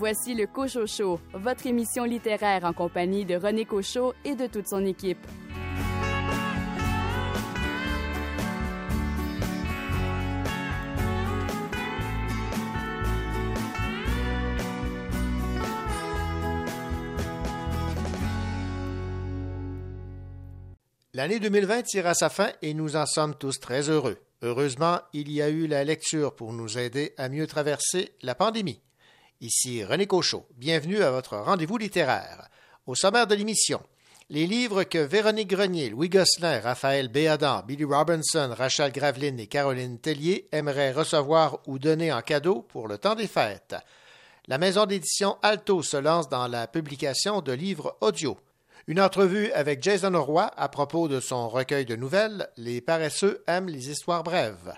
Voici le Cochot Show, votre émission littéraire en compagnie de René Cochot et de toute son équipe. L'année 2020 tire à sa fin et nous en sommes tous très heureux. Heureusement, il y a eu la lecture pour nous aider à mieux traverser la pandémie. Ici René Cochot. Bienvenue à votre rendez-vous littéraire. Au sommaire de l'émission, les livres que Véronique Grenier, Louis Gosselin, Raphaël Béadan, Billy Robinson, Rachel Graveline et Caroline Tellier aimeraient recevoir ou donner en cadeau pour le temps des fêtes. La maison d'édition Alto se lance dans la publication de livres audio. Une entrevue avec Jason Roy à propos de son recueil de nouvelles Les paresseux aiment les histoires brèves.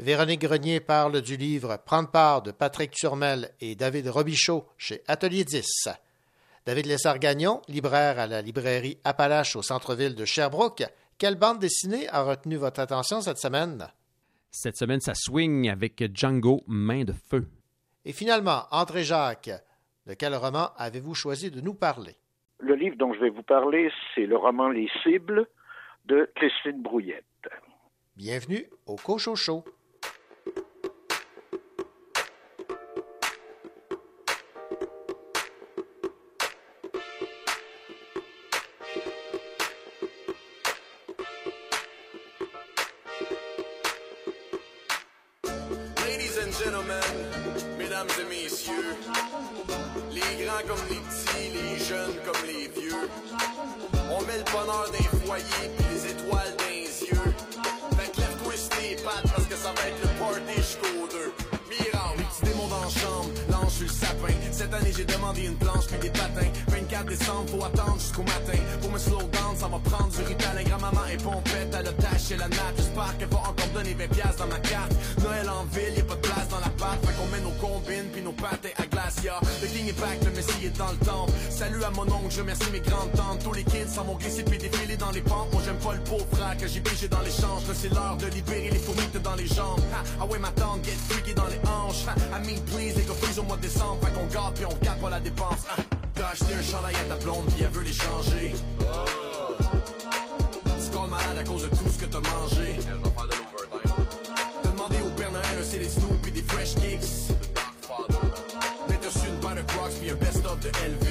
Véronique Grenier parle du livre Prendre part de Patrick Turmel et David Robichaud chez Atelier 10. David Lessard-Gagnon, libraire à la librairie Appalache au centre-ville de Sherbrooke, quelle bande dessinée a retenu votre attention cette semaine? Cette semaine, ça swing avec Django Main de Feu. Et finalement, André Jacques, de quel roman avez-vous choisi de nous parler? Le livre dont je vais vous parler, c'est le roman Les cibles de Christine Brouillette. Bienvenue au Cochon année j'ai demandé une planche puis des patins. 24 décembre, faut attendre jusqu'au matin. Pour me slow down, ça va prendre du rital. Grand-maman est pompette, elle a taché la natte. J'espère qu'elle va encore donner 20 piastres dans ma carte. Noël en ville, y a pas de place dans la pâte. Fait qu'on met nos combines puis nos patins à glacia. Le king est back, le messie est dans le temple. Salut à mon oncle, je remercie mes grandes tantes. Tous les kids s'en vont glisser puis défiler dans les pentes. Moi j'aime pas le pauvre frère que j'ai pigé dans l'échange. Là c'est l'heure de libérer les fourmis dans les jambes. Ah ouais ma tante, get freaky dans les hanches. Ha, I mean please, les freeze au mois de décembre. Fait qu'on garde puis on garde pas la dépense. T'as acheté un chandail à ta blonde puis elle veut les changer. Tu colles malade à cause de tout ce que t'as mangé. T'as demandé au Père Noël un CD Snoop puis des Fresh Kicks. Mais t'as reçu une paire de Crocs puis un best-of de Elvis.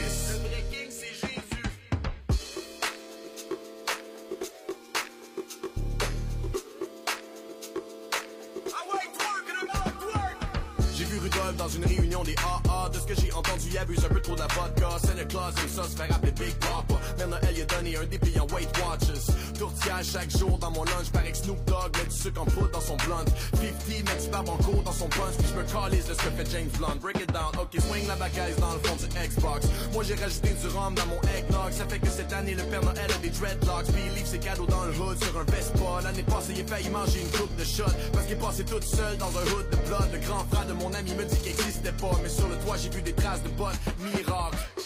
Il abuse un peu trop de la vodka le class, et ça se fait rappeler Big Papa. Mère Noël, il a donné un dépliant Weight Watches Tourtière chaque jour dans mon lunch que Snoop Dogg met du sucre en poudre dans son blunt. 50 met du barbe en cours dans son punch Puis je me calise de ce que fait James Blunt. Break it down, ok, swing la bagaille dans le fond du Xbox. Moi j'ai rajouté du rhum dans mon eggnog. Ça fait que cette année le Père Noël a des dreadlocks. Puis il livre ses cadeaux dans le hood sur un Vespa. L'année passée il a failli manger une coupe de shot Parce qu'il est passé tout seul dans un hood de blood. Le grand frère de mon ami me dit qu'il existait pas Mais sur le toit j'ai vu des traces de bottes Miracle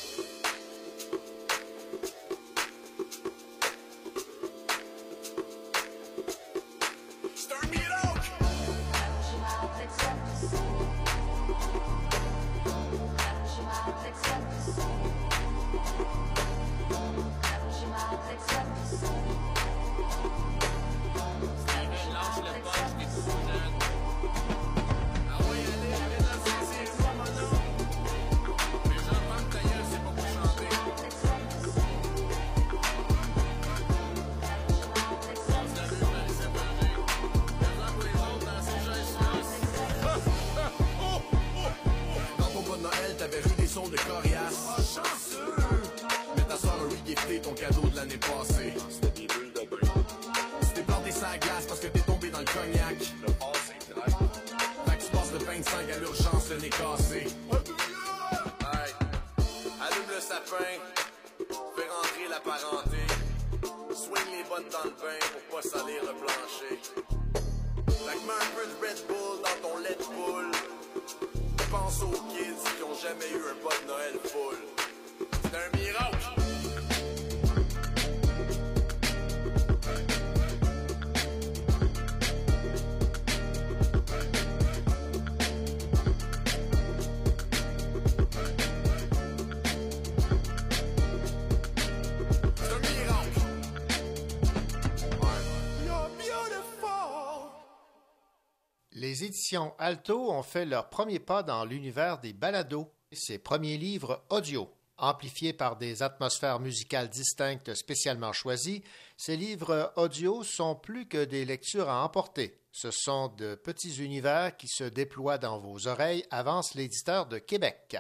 Alto ont fait leur premier pas dans l'univers des balados, ces premiers livres audio. Amplifiés par des atmosphères musicales distinctes spécialement choisies, ces livres audio sont plus que des lectures à emporter. Ce sont de petits univers qui se déploient dans vos oreilles, avance l'éditeur de Québec.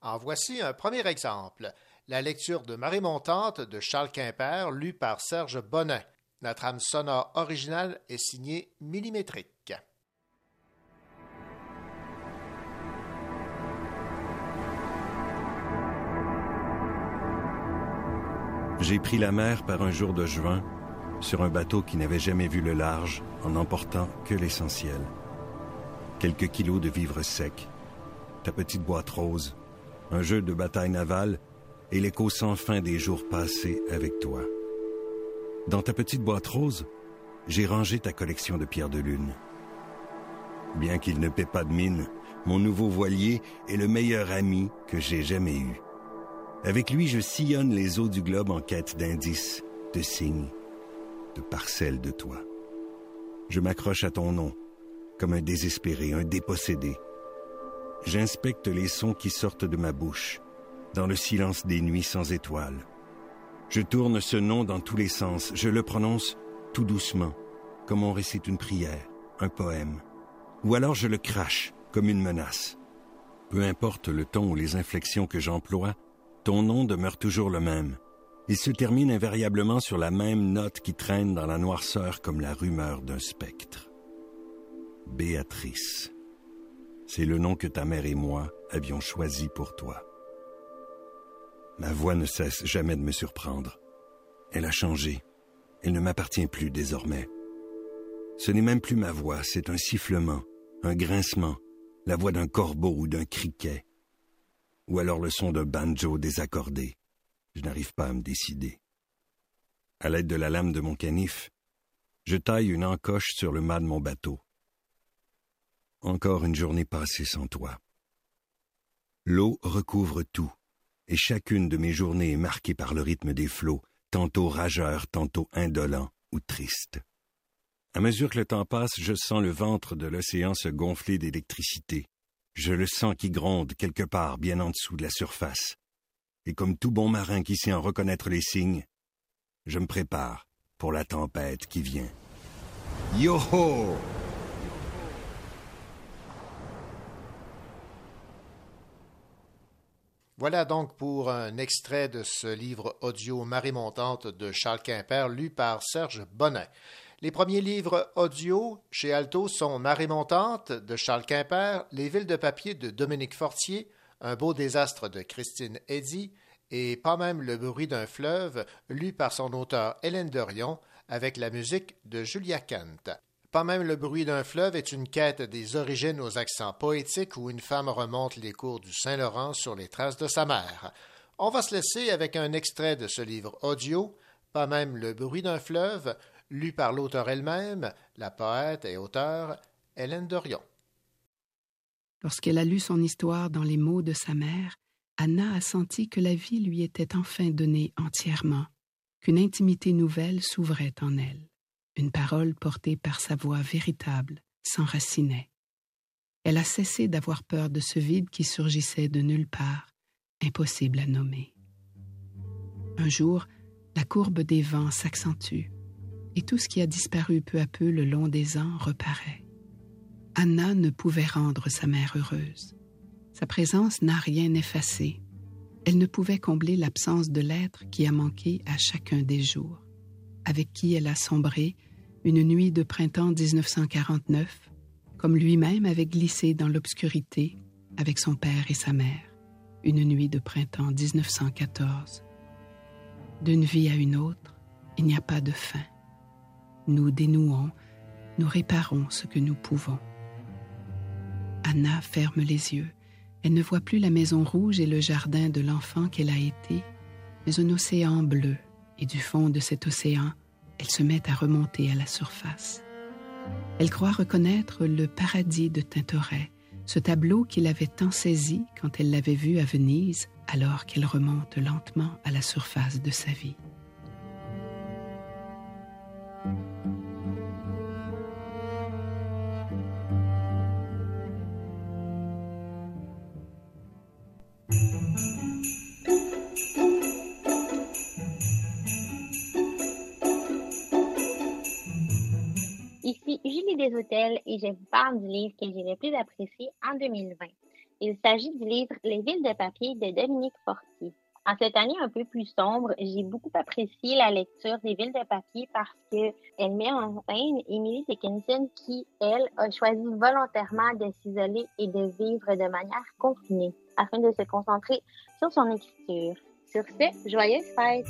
En voici un premier exemple. La lecture de Marée montante de Charles Quimper, lue par Serge Bonin. La trame sonore originale est signée Millimétrique. J'ai pris la mer par un jour de juin sur un bateau qui n'avait jamais vu le large en n'emportant que l'essentiel. Quelques kilos de vivres secs, ta petite boîte rose, un jeu de bataille navale et l'écho sans fin des jours passés avec toi. Dans ta petite boîte rose, j'ai rangé ta collection de pierres de lune. Bien qu'il ne paie pas de mine, mon nouveau voilier est le meilleur ami que j'ai jamais eu. Avec lui, je sillonne les eaux du globe en quête d'indices, de signes, de parcelles de toi. Je m'accroche à ton nom, comme un désespéré, un dépossédé. J'inspecte les sons qui sortent de ma bouche, dans le silence des nuits sans étoiles. Je tourne ce nom dans tous les sens, je le prononce tout doucement, comme on récite une prière, un poème. Ou alors je le crache, comme une menace. Peu importe le ton ou les inflexions que j'emploie, ton nom demeure toujours le même. Il se termine invariablement sur la même note qui traîne dans la noirceur comme la rumeur d'un spectre. Béatrice. C'est le nom que ta mère et moi avions choisi pour toi. Ma voix ne cesse jamais de me surprendre. Elle a changé. Elle ne m'appartient plus désormais. Ce n'est même plus ma voix, c'est un sifflement, un grincement, la voix d'un corbeau ou d'un criquet ou alors le son d'un banjo désaccordé. Je n'arrive pas à me décider. À l'aide de la lame de mon canif, je taille une encoche sur le mât de mon bateau. Encore une journée passée sans toi. L'eau recouvre tout, et chacune de mes journées est marquée par le rythme des flots, tantôt rageurs, tantôt indolents ou tristes. À mesure que le temps passe, je sens le ventre de l'océan se gonfler d'électricité. Je le sens qui gronde quelque part bien en dessous de la surface. Et comme tout bon marin qui sait en reconnaître les signes, je me prépare pour la tempête qui vient. Yo-ho! Voilà donc pour un extrait de ce livre audio Marée montante de Charles Quimper, lu par Serge Bonnet. Les premiers livres audio chez Alto sont Marée montante de Charles Quimper, Les villes de papier de Dominique Fortier, Un beau désastre de Christine Eddy et Pas même le bruit d'un fleuve, lu par son auteur Hélène Dorion avec la musique de Julia Kent. Pas même le bruit d'un fleuve est une quête des origines aux accents poétiques où une femme remonte les cours du Saint-Laurent sur les traces de sa mère. On va se laisser avec un extrait de ce livre audio, Pas même le bruit d'un fleuve, lu par l'auteur elle-même, la poète et auteure Hélène Dorion. Lorsqu'elle a lu son histoire dans les mots de sa mère, Anna a senti que la vie lui était enfin donnée entièrement, qu'une intimité nouvelle s'ouvrait en elle. Une parole portée par sa voix véritable s'enracinait. Elle a cessé d'avoir peur de ce vide qui surgissait de nulle part, impossible à nommer. Un jour, la courbe des vents s'accentue et tout ce qui a disparu peu à peu le long des ans reparaît. Anna ne pouvait rendre sa mère heureuse. Sa présence n'a rien effacé. Elle ne pouvait combler l'absence de l'être qui a manqué à chacun des jours, avec qui elle a sombré une nuit de printemps 1949, comme lui-même avait glissé dans l'obscurité avec son père et sa mère, une nuit de printemps 1914. D'une vie à une autre, il n'y a pas de fin nous dénouons, nous réparons ce que nous pouvons. Anna ferme les yeux. Elle ne voit plus la maison rouge et le jardin de l'enfant qu'elle a été, mais un océan bleu, et du fond de cet océan, elle se met à remonter à la surface. Elle croit reconnaître le paradis de Tintoret, ce tableau qui l'avait tant saisi quand elle l'avait vu à Venise, alors qu'elle remonte lentement à la surface de sa vie. Et je vous parle du livre que j'ai le plus apprécié en 2020. Il s'agit du livre Les villes de papier de Dominique Fortier. En cette année un peu plus sombre, j'ai beaucoup apprécié la lecture des villes de papier parce qu'elle met en scène Emily Dickinson qui, elle, a choisi volontairement de s'isoler et de vivre de manière confinée afin de se concentrer sur son écriture. Sur ce, joyeuse fête!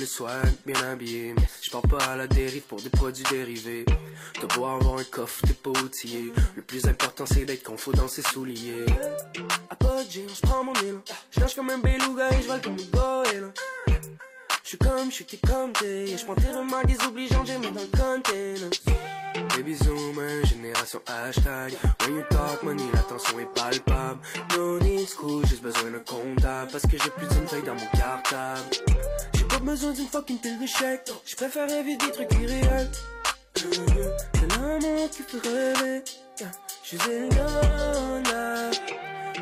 Le bien habillé, je pars pas à la dérive pour des produits dérivés. T'as beau avoir un coffre, t'es pas outillé. Le plus important c'est d'être confort dans ses souliers. À pas de je prends mon île. Je lâche comme un beluga et je vole comme une. Je suis comme, je suis comme t'es. Je prends tes remarques désobligeantes, j'ai mis dans le container. Baby zoomer, génération hashtag When you talk money, l'attention est palpable No discours, j'ai besoin d'un comptable Parce que j'ai plus d'une feuille dans mon cartable besoin d'une fucking pile de chèques Je préfère rêver des trucs irréels C'est l'amour qui fait rêver Je suis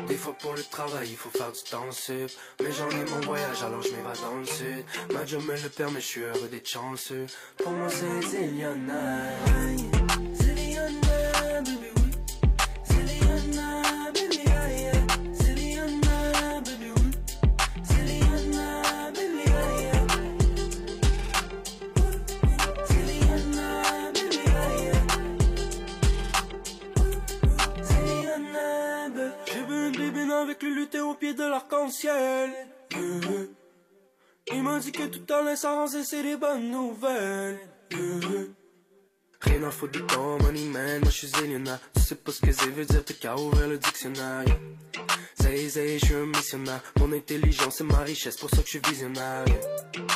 des fois pour le travail, il faut faire du temps sup. Mais j'en ai mon voyage, alors je m'évade dans le sud. Ma job me le permet, je suis heureux d'être chanceux. Pour moi, c'est Zéliana. Zéliana, baby, oui. Zéliana, baby, avec le lutin au pied de l'arc-en-ciel. Il m'a dit que tout allait s'arranger, c'est des bonnes nouvelles. Rien à foutre de ton money man, moi je suis Zéliana. Tu sais pas ce que c'est veut dire, t'as qu'à ouvrir le dictionnaire. Zay, zay, je suis un missionnaire. Mon intelligence c'est ma richesse, pour ça que je suis visionnaire.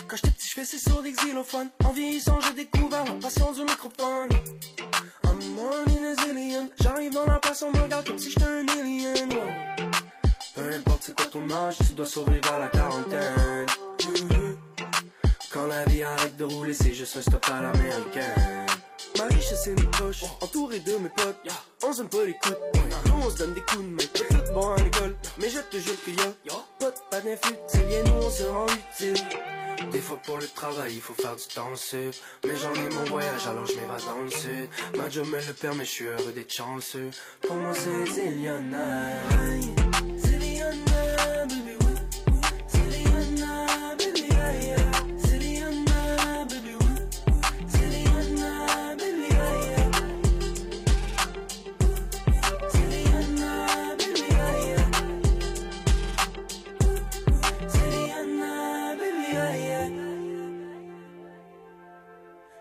Quand j'étais petit, je faisais sur. En vieillissant, j'ai découvert la passion du microphone. I'm morning as alien. J'arrive dans la place, on me regarde comme si j'étais un alien. Peu importe c'est quoi ton âge, tu dois survivre à la quarantaine. Quand la vie arrête de rouler, c'est juste un stop à l'américaine. Ma richesse c'est mes poches, entouré de mes potes. On s'aime pas les coups on se donne des coups de main. Pas tout bon à l'école, mais je te jure qu'il y a pas de pas. Et nous on se rend utile. Des fois pour le travail, il faut faire du temps. Mais j'en ai mon voyage, alors je m'évade dans le sud. Ma job me le permet, je suis heureux d'être chanceux. Pour moi c'est Zéliana. Zéliana, baby, oui.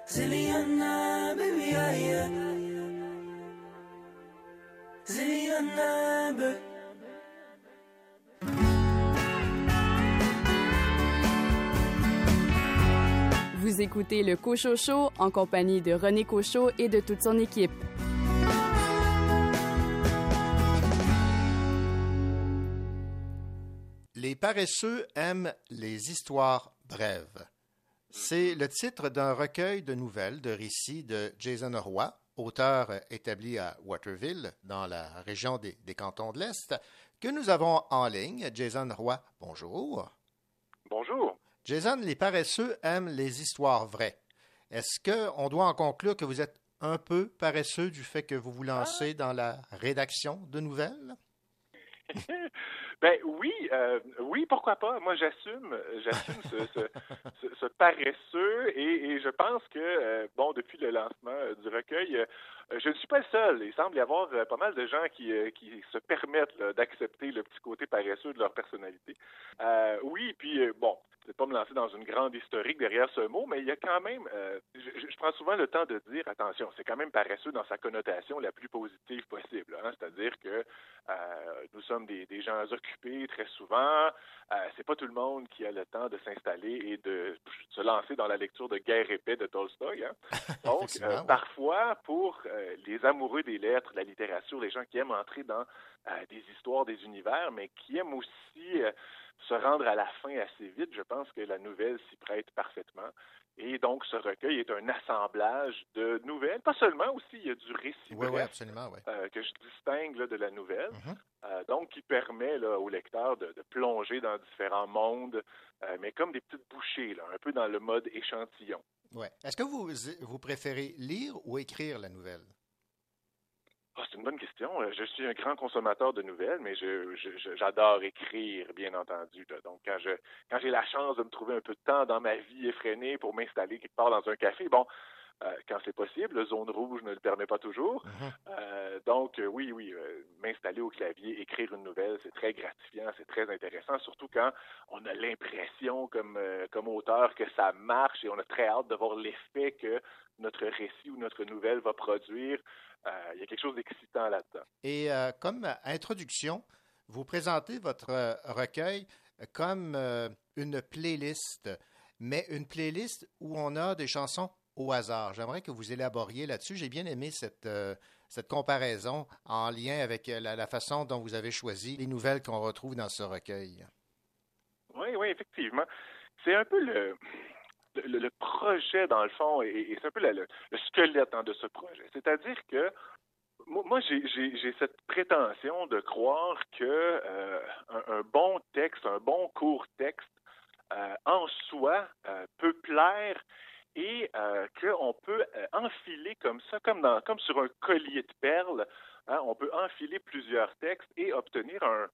Zéliana, baby, aïe, aïe. Zéliana, baby, Vous écoutez le Cochot Show en compagnie de René Cochot et de toute son équipe. Les paresseux aiment les histoires brèves. C'est le titre d'un recueil de nouvelles de récits de Jason Roy, auteur établi à Waterville, dans la région des, des cantons de l'Est, que nous avons en ligne. Jason Roy, bonjour. Bonjour. Jason, les paresseux aiment les histoires vraies. Est-ce qu'on doit en conclure que vous êtes un peu paresseux du fait que vous vous lancez dans la rédaction de nouvelles? Ben oui, euh, oui, pourquoi pas. Moi, j'assume, j'assume ce, ce, ce, ce paresseux et, et je pense que, euh, bon, depuis le lancement euh, du recueil, je ne suis pas le seul. Il semble y avoir pas mal de gens qui, qui se permettent d'accepter le petit côté paresseux de leur personnalité. Oui, puis bon, peut pas me lancer dans une grande historique derrière ce mot, mais il y a quand même, je, prends souvent le temps de dire, attention, c'est quand même paresseux dans sa connotation la plus positive possible. Hein? C'est-à-dire que nous sommes des, gens occupés très souvent. Euh, c'est pas tout le monde qui a le temps de s'installer et de se lancer dans la lecture de Guerre et paix de Tolstoï. Hein? Donc, parfois, pour les amoureux des lettres, de la littérature, les gens qui aiment entrer dans des histoires, des univers, mais qui aiment aussi se rendre à la fin assez vite, je pense que la nouvelle s'y prête parfaitement. Et donc, ce recueil est un assemblage de nouvelles. Pas seulement, aussi, il y a du récit oui, oui, absolument, euh, que je distingue de la nouvelle. Mm-hmm. Euh, donc, qui permet là, au lecteur de, plonger dans différents mondes, euh, mais comme des petites bouchées, là, un peu dans le mode échantillon. Ouais. Est-ce que vous, vous préférez lire ou écrire la nouvelle? Ah, c'est une bonne question. Euh, je suis un grand consommateur de nouvelles, mais j'adore écrire, bien entendu. Donc, quand je quand j'ai la chance de me trouver un peu de temps dans ma vie effrénée pour m'installer quelque part dans un café, bon, euh, quand c'est possible, le zone rouge ne le permet pas toujours. Mm-hmm. Euh, donc, oui, oui, m'installer au clavier, écrire une nouvelle, c'est très gratifiant, c'est très intéressant, surtout quand on a l'impression, comme, comme auteur, que ça marche et on a très hâte de voir l'effet que notre récit ou notre nouvelle va produire. Euh, il y a quelque chose d'excitant là-dedans. Et euh, comme introduction, vous présentez votre euh, recueil comme une playlist, mais une playlist où on a des chansons au hasard. J'aimerais que vous élaboriez là-dessus. J'ai bien aimé cette, cette comparaison en lien avec la, la, façon dont vous avez choisi les nouvelles qu'on retrouve dans ce recueil. Oui, oui, effectivement. C'est un peu le, le, projet, dans le fond, et, c'est un peu le, squelette hein, de ce projet. C'est-à-dire que moi, j'ai cette prétention de croire que euh, un, bon texte, un bon court texte, euh, en soi, euh, peut plaire et qu'on peut enfiler comme ça, comme, dans, comme sur un collier de perles, hein, on peut enfiler plusieurs textes et obtenir un,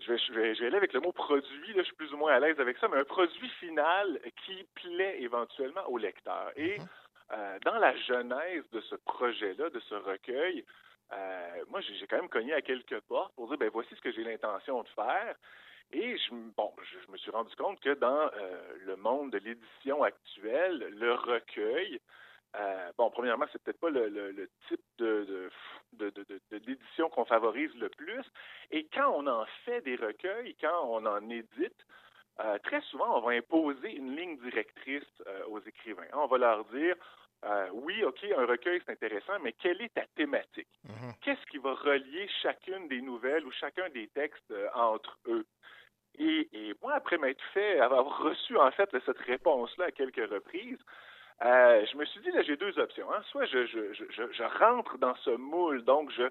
je vais, aller avec le mot produit, là, je suis plus ou moins à l'aise avec ça, mais un produit final qui plaît éventuellement au lecteur. Et mhm. euh, dans la genèse de ce projet-là, de ce recueil, euh, moi, j'ai quand même cogné à quelques portes pour dire, ben voici ce que j'ai l'intention de faire. Et je, bon, je, me suis rendu compte que dans euh, le monde de l'édition actuelle, le recueil, euh, bon, premièrement, c'est peut-être pas le, type de, d'édition qu'on favorise le plus. Et quand on en fait des recueils, quand on en édite, euh, très souvent, on va imposer une ligne directrice euh, aux écrivains. On va leur dire, oui, OK, un recueil, c'est intéressant, mais quelle est ta thématique? Mm-hmm. Qu'est-ce qui va relier chacune des nouvelles ou chacun des textes entre eux? Et, moi, après m'être fait, avoir reçu en fait cette réponse-là à quelques reprises, euh, je me suis dit, là, j'ai deux options. Hein. Soit je, je, je, rentre dans ce moule, donc je,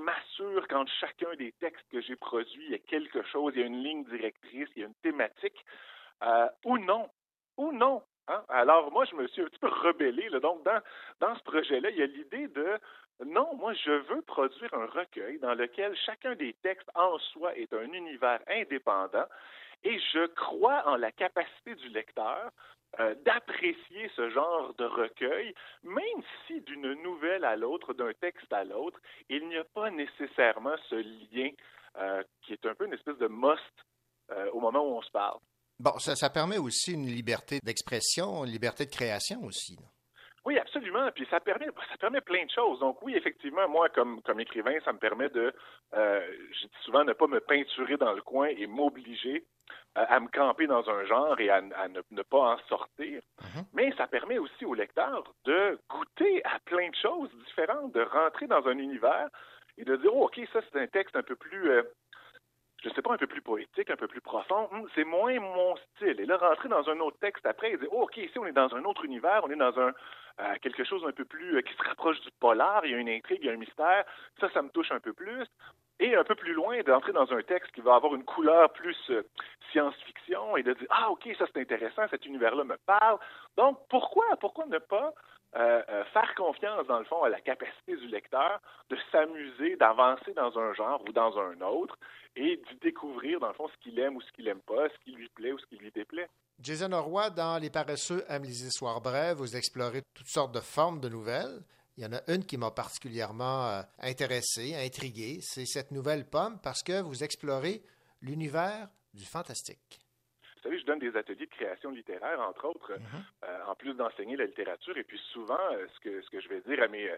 m'assure qu'entre chacun des textes que j'ai produits, il y a quelque chose, il y a une ligne directrice, il y a une thématique, euh, ou non. Ou non. Hein. Alors, moi, je me suis un petit peu rebellé. Donc, dans, dans ce projet-là, il y a l'idée de non, moi, je veux produire un recueil dans lequel chacun des textes en soi est un univers indépendant et je crois en la capacité du lecteur euh, d'apprécier ce genre de recueil, même si d'une nouvelle à l'autre, d'un texte à l'autre, il n'y a pas nécessairement ce lien euh, qui est un peu une espèce de must euh, au moment où on se parle. Bon, ça, ça permet aussi une liberté d'expression, une liberté de création aussi. Oui, absolument. Puis ça permet, ça permet plein de choses. Donc oui, effectivement, moi, comme, comme écrivain, ça me permet de, je dis souvent, ne pas me peinturer dans le coin et m'obliger à me camper dans un genre et à, ne, pas en sortir. Mhm. Mais ça permet aussi au lecteur de goûter à plein de choses différentes, de rentrer dans un univers et de dire, oh, OK, ça, c'est un texte un peu plus, euh, je sais pas, un peu plus poétique, un peu plus profond. Hum, c'est moins mon style. Et là, rentrer dans un autre texte après et dire, oh, OK, ici, on est dans un autre univers, on est dans un euh, quelque chose un peu plus, euh, qui se rapproche du polar, il y a une intrigue, il y a un mystère. Ça, ça me touche un peu plus et un peu plus loin, d'entrer dans un texte qui va avoir une couleur plus euh, science-fiction et de dire Ah, OK, ça c'est intéressant, cet univers-là me parle. Donc, pourquoi, pourquoi ne pas euh, euh, faire confiance, dans le fond, à la capacité du lecteur de s'amuser, d'avancer dans un genre ou dans un autre et d'y découvrir, dans le fond, ce qu'il aime ou ce qu'il n'aime pas, ce qui lui plaît ou ce qui lui déplaît. Jason Roy, dans Les Paresseux aiment les histoires brèves, vous explorez toutes sortes de formes de nouvelles. Il y en a une qui m'a particulièrement euh, intéressé, intrigué, c'est cette nouvelle pomme parce que vous explorez l'univers du fantastique. Savez, je donne des ateliers de création littéraire, entre autres, Mm-hmm. en plus d'enseigner la littérature. Et puis souvent, ce que ce que je vais dire à mes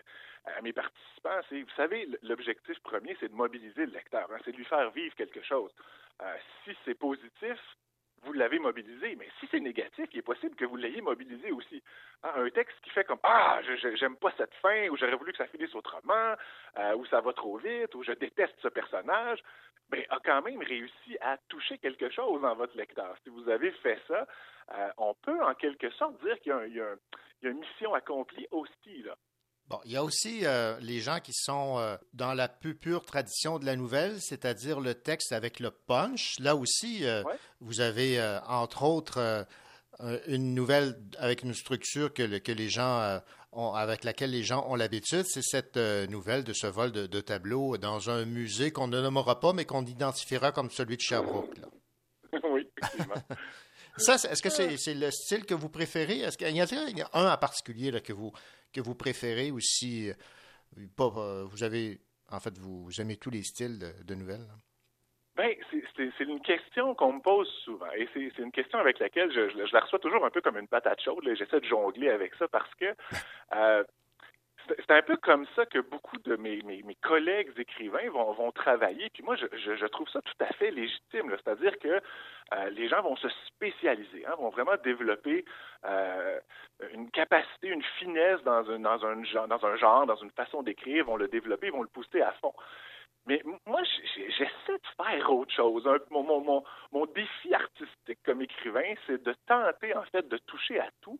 à mes participants, c'est, vous savez, l'objectif premier, c'est de mobiliser le lecteur, hein, c'est de lui faire vivre quelque chose. si c'est positif, vous l'avez mobilisé. Mais si c'est négatif, il est possible que vous l'ayez mobilisé aussi. Hein, un texte qui fait comme Ah, je j'aime pas cette fin, ou j'aurais voulu que ça finisse autrement, euh, ou ça va trop vite, ou je déteste ce personnage, ben, a quand même réussi à toucher quelque chose dans votre lecteur. Si vous avez fait ça, euh, on peut en quelque sorte dire qu'il y, y, a une mission accomplie aussi. Là. Bon, il y a aussi euh, les gens qui sont euh, dans la plus pure tradition de la nouvelle, c'est-à-dire le texte avec le punch. Là aussi, euh, ouais. vous avez, entre autres, une nouvelle avec une structure que, le, que les gens ont, avec laquelle les gens ont l'habitude. C'est cette nouvelle de ce vol de, de tableaux dans un musée qu'on ne nommera pas, mais qu'on identifiera comme celui de Sherbrooke. Là. oui, effectivement. Ça, est-ce que c'est c'est le style que vous préférez? Est-ce qu'il y, y a un en particulier là, que, vous, que vous préférez ou si pas, vous avez, en fait, vous aimez tous les styles de, de nouvelles? Bien, c'est une question qu'on me pose souvent. Et c'est une question avec laquelle je, je, je, la reçois toujours un peu comme une patate chaude. J'essaie de jongler avec ça parce que euh, c'est un peu comme ça que beaucoup de mes, mes, collègues écrivains vont, vont, travailler. Puis moi, je, je, je, trouve ça tout à fait légitime. C'est-à-dire que euh, les gens vont se spécialiser, hein, vont vraiment développer euh, une capacité, une finesse dans un, dans, un, dans un genre, dans une façon d'écrire, vont le développer, vont le pousser à fond. Mais moi, j'essaie de faire autre chose. Mon, mon, mon, mon défi artistique comme écrivain, c'est de tenter, en fait, de toucher à tout.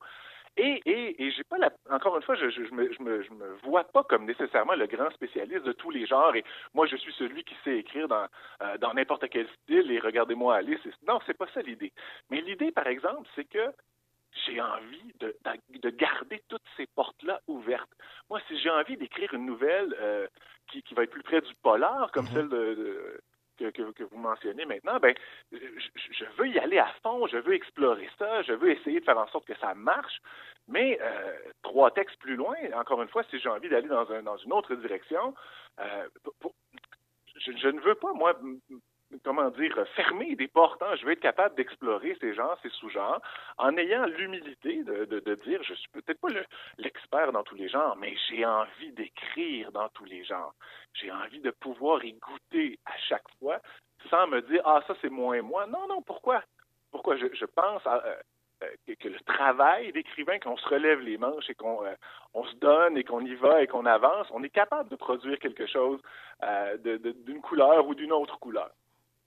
Et, et, et j'ai pas la, encore une fois, je, je, je, me, je, me, je me vois pas comme nécessairement le grand spécialiste de tous les genres. Et moi, je suis celui qui sait écrire dans, euh, dans n'importe quel style. Et regardez-moi aller. Non, c'est pas ça l'idée. Mais l'idée, par exemple, c'est que j'ai envie de, de, de, garder toutes ces portes-là ouvertes. Moi, si j'ai envie d'écrire une nouvelle euh, qui, qui, va être plus près du polar, comme mm -hmm. celle de, de que, vous mentionnez maintenant, ben, je, veux y aller à fond, je veux explorer ça, je veux essayer de faire en sorte que ça marche, mais euh, trois textes plus loin, encore une fois, si j'ai envie d'aller dans, un, dans une autre direction, euh, je, je, ne veux pas, moi, comment dire, fermer des portes. Hein. Je veux être capable d'explorer ces genres, ces sous-genres, en ayant l'humilité de, de, dire, je suis peut-être pas l'expert le, dans tous les genres, mais j'ai envie d'écrire dans tous les genres. J'ai envie de pouvoir y goûter à chaque fois, sans me dire, ah, ça c'est moins moi. Non, non, pourquoi? Pourquoi? Je, je pense euh, que, que, le travail d'écrivain, qu'on se relève les manches et qu'on euh, on se donne et qu'on y va et qu'on avance, on est capable de produire quelque chose euh, d'une couleur ou d'une autre couleur.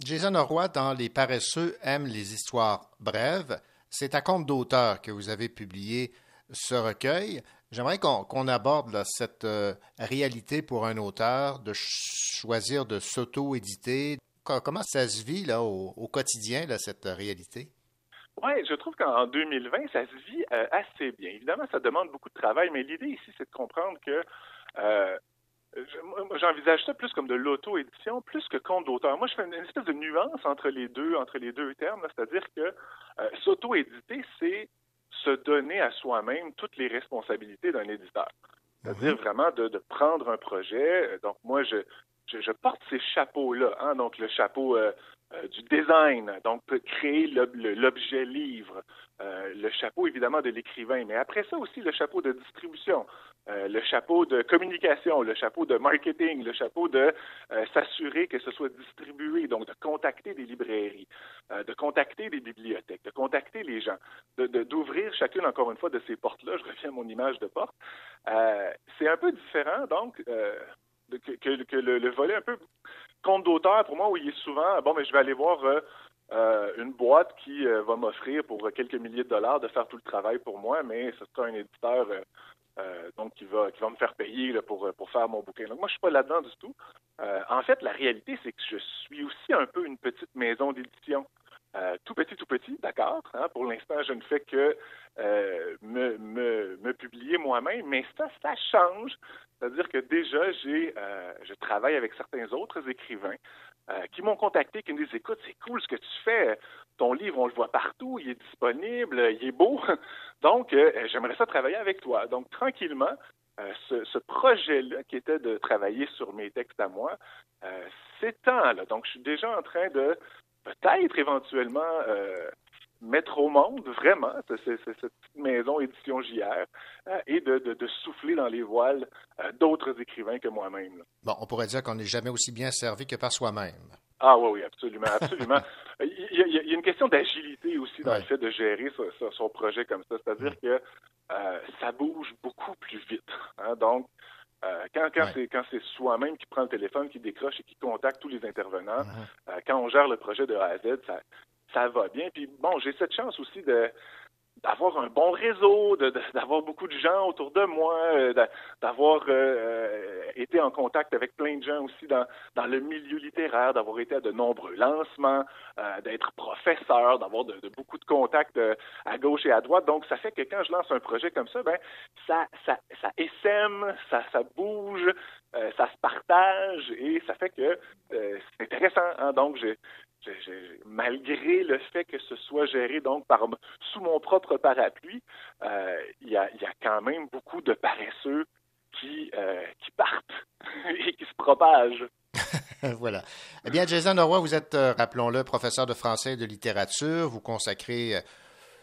Jason Roy, dans Les paresseux, aime les histoires brèves. C'est à compte d'auteur que vous avez publié ce recueil. J'aimerais qu'on qu aborde cette euh, réalité pour un auteur de ch choisir de s'auto-éditer. Comment ça se vit là, au, au quotidien, là, cette réalité? Oui, je trouve qu'en 2020, ça se vit euh, assez bien. Évidemment, ça demande beaucoup de travail, mais l'idée ici, c'est de comprendre que euh, j'envisage ça plus comme de l'auto-édition, plus que compte d'auteur. Moi, je fais une espèce de nuance entre les deux, entre les deux termes, c'est-à-dire que euh, s'auto-éditer, c'est se donner à soi-même toutes les responsabilités d'un éditeur. C'est-à-dire mmh. vraiment de, de, prendre un projet. Donc, moi, je, je, je porte ces chapeaux-là, hein, donc le chapeau euh, euh, du design, donc créer l'objet livre, euh, le chapeau évidemment de l'écrivain, mais après ça aussi le chapeau de distribution, euh, le chapeau de communication, le chapeau de marketing, le chapeau de euh, s'assurer que ce soit distribué, donc de contacter des librairies, euh, de contacter des bibliothèques, de contacter les gens, d'ouvrir chacune encore une fois de ces portes-là. Je reviens à mon image de porte. C'est un peu différent donc que, que, le, le, volet un peu compte d'auteur pour moi où il est souvent bon mais je vais aller voir une boîte qui va m'offrir pour quelques milliers de dollars de faire tout le travail pour moi, mais ce sera un éditeur donc qui va va me faire payer pour pour faire mon bouquin. Donc moi je suis pas là-dedans du tout. en fait, la réalité c'est que je suis aussi un peu une petite maison d'édition. tout petit, tout petit, d'accord. Hein, pour l'instant, je ne fais que me, me, me publier moi-même, mais ça, ça change. C'est-à-dire que déjà, j'ai, je travaille avec certains autres écrivains euh, qui m'ont contacté, qui me disent Écoute, c'est cool ce que tu fais. Ton livre, on le voit partout, il est disponible, il est beau. Donc, euh, j'aimerais ça travailler avec toi. Donc, tranquillement, euh, ce, projet-là, qui était de travailler sur mes textes à moi, s'étend. Donc, je suis déjà en train de peut-être éventuellement mettre au monde vraiment cette petite maison édition JR et de, souffler dans les voiles d'autres écrivains que moi-même. Bon, on pourrait dire qu'on n'est jamais aussi bien servi que par soi-même. Ah oui, oui, absolument, absolument. il, y a, une question d'agilité aussi dans le fait de gérer son, projet comme ça. C'est-à-dire mm. que ça bouge beaucoup plus vite. Hein. Donc, euh, quand quand c'est soi-même qui prend le téléphone, qui décroche et qui contacte tous les intervenants, uh-huh. euh, quand on gère le projet de A à Z, ça ça va bien. Puis bon, j'ai cette chance aussi de d'avoir un bon réseau, d'avoir beaucoup de gens autour de moi, euh, d'avoir euh, euh, été en contact avec plein de gens aussi dans, dans le milieu littéraire, d'avoir été à de nombreux lancements, d'être professeur, d'avoir beaucoup de contacts à gauche et à droite. Donc, ça fait que quand je lance un projet comme ça, ben ça, ça, ça essaime, ça, ça bouge, ça se partage et ça fait que c'est intéressant. Hein? Donc, malgré le fait que ce soit géré donc sous mon propre parapluie, euh, il y, a, quand même beaucoup de paresseux qui, euh, partent et qui se propagent. voilà. Eh bien, Jason Norroy, vous êtes, euh, rappelons-le, professeur de français et de littérature. Vous consacrez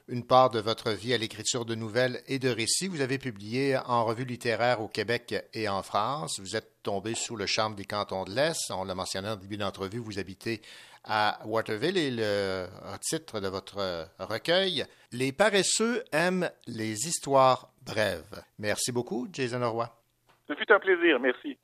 une part de votre vie à l'écriture de nouvelles et de récits. Vous avez publié en revue littéraire au Québec et en France. Vous êtes tombé sous le charme des cantons de l'Est. On l'a mentionné en début d'entrevue, vous habitez à Waterville et le titre de votre recueil, Les paresseux aiment les histoires brèves. Merci beaucoup, Jason Roy. Ce fut un plaisir, merci.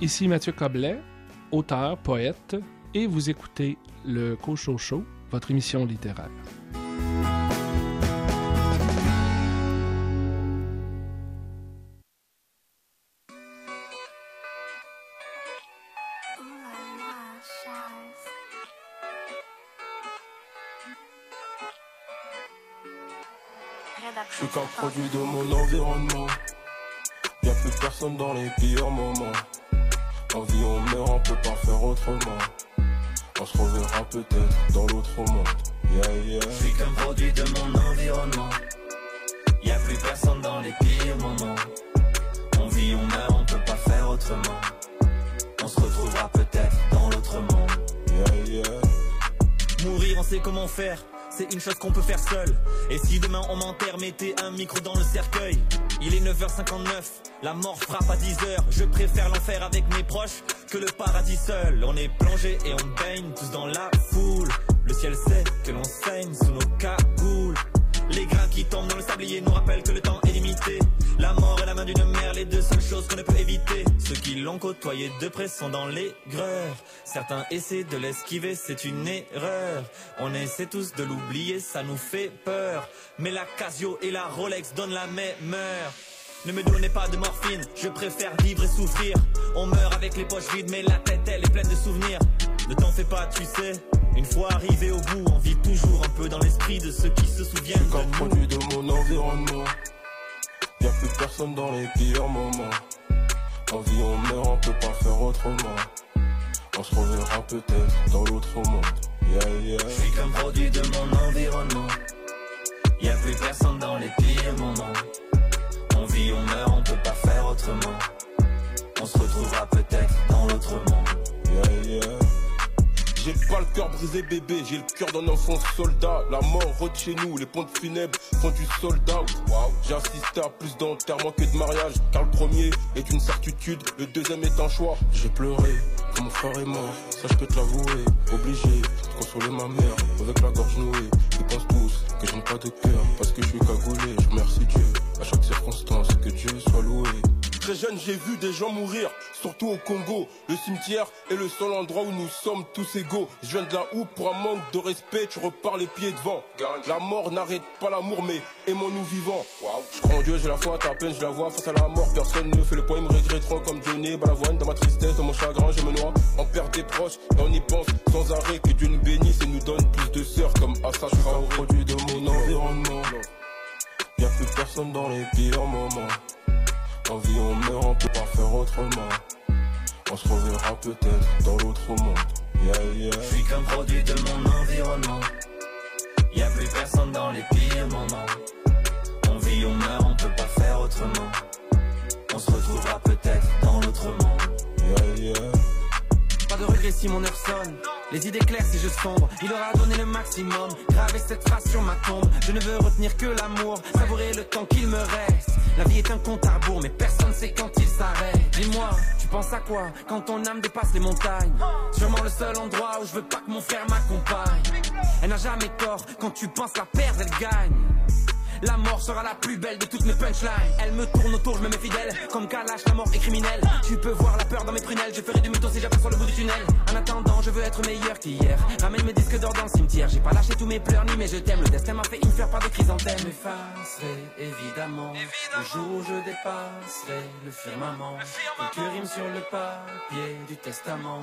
Ici Mathieu Coblet, auteur, poète, et vous écoutez le Cocho Show, votre émission littéraire. Je suis qu'un produit de mon environnement. Y'a plus personne dans les pires moments. On vit, on meurt, on peut pas faire autrement. On se reverra peut-être dans l'autre monde. Yeah, yeah. Je suis qu'un produit de mon environnement. Y a plus personne dans les pires moments. On vit, on meurt, on peut pas faire autrement. On se retrouvera peut-être dans l'autre monde. Yeah, yeah. Mourir, on sait comment faire c'est une chose qu'on peut faire seul. Et si demain on m'enterre, mettez un micro dans le cercueil. Il est 9h59, la mort frappe à 10h. Je préfère l'enfer avec mes proches que le paradis seul. On est plongé et on baigne tous dans la foule. Le ciel sait que l'on saigne sous nos cagoules. Les grains qui tombent dans le sablier nous rappellent que le temps est limité. La mort et la main d'une mère, les deux seules choses qu'on ne peut éviter. Ceux qui l'ont côtoyé de près sont dans l'aigreur. Certains essaient de l'esquiver, c'est une erreur. On essaie tous de l'oublier, ça nous fait peur. Mais la Casio et la Rolex donnent la même heure. Ne me donnez pas de morphine, je préfère vivre et souffrir. On meurt avec les poches vides, mais la tête elle est pleine de souvenirs. Ne t'en fais pas, tu sais. Une fois arrivé au bout, on vit toujours un peu dans l'esprit de ceux qui se souviennent. Je comme produit de mon environnement. Y'a plus personne dans les pires moments. En vie, on meurt, on peut pas faire autrement. On se reverra peut-être dans l'autre monde. Yeah, yeah. Je suis comme produit de mon environnement. Y'a plus personne dans les pires moments. On vit, on meurt, on peut pas faire autrement. On se retrouvera peut-être dans l'autre monde. Yeah, yeah. J'ai pas le cœur brisé bébé, j'ai le cœur d'un enfant soldat. La mort rôde chez nous, les ponts funèbres font du soldat. Wow. J'ai assisté à plus d'enterrements que de mariage. Car le premier est une certitude, le deuxième est un choix. J'ai pleuré, quand mon frère est mort, ça je peux te l'avouer. Obligé de consoler ma mère, avec la gorge nouée. Ils pensent tous que je n'ai pas de cœur, parce que je suis cagoulé. Je remercie Dieu, à chaque circonstance, que Dieu soit loué. Très jeune, j'ai vu des gens mourir, surtout au Congo. Le cimetière est le seul endroit où nous sommes tous égaux. Je viens de là où, pour un manque de respect, tu repars les pieds devant. La mort n'arrête pas l'amour, mais aimons-nous vivants. Je crois en Dieu, j'ai la foi, ta peine, je la vois. Face à la mort, personne ne fait le point, ils me regretteront comme Johnny Balavoine. Dans ma tristesse, dans mon chagrin, je me noie. On perd des proches, et on y pense sans arrêt. Que Dieu nous bénisse et nous donne plus de sœurs comme Assa au produit de mon environnement. Y'a plus personne dans les pires moments. En vie, on meurt, on peut pas faire autrement. On se reverra peut-être dans l'autre monde. Yeah, yeah. Je suis comme produit de mon environnement. Y'a plus personne dans les pires moments. On vit, on meurt, on peut pas faire autrement. On se retrouvera peut-être dans l'autre monde. Yeah, yeah. De regret si mon heure sonne. Les idées claires si je sombre, il aura donné le maximum. Graver cette phrase sur ma tombe. Je ne veux retenir que l'amour, savourer le temps qu'il me reste. La vie est un compte à rebours, mais personne sait quand il s'arrête. Dis-moi, tu penses à quoi quand ton âme dépasse les montagnes? Sûrement le seul endroit où je veux pas que mon frère m'accompagne. Elle n'a jamais tort, quand tu penses la perdre, elle gagne. La mort sera la plus belle de toutes mes punchlines. Elle me tourne autour, je me mets fidèle. Comme Kalash, la mort est criminelle. Tu peux voir la peur dans mes prunelles. Je ferai du mytho si j'aperçois le bout du tunnel. En attendant, je veux être meilleur qu'hier. Ramène mes disques d'or dans le cimetière. J'ai pas lâché tous mes pleurs ni mes je t'aime. Le destin m'a fait une fleur par des chrysanthèmes. M'effacerai évidemment. Le jour où je dépasserai le firmament. Quelques rimes sur le papier du testament.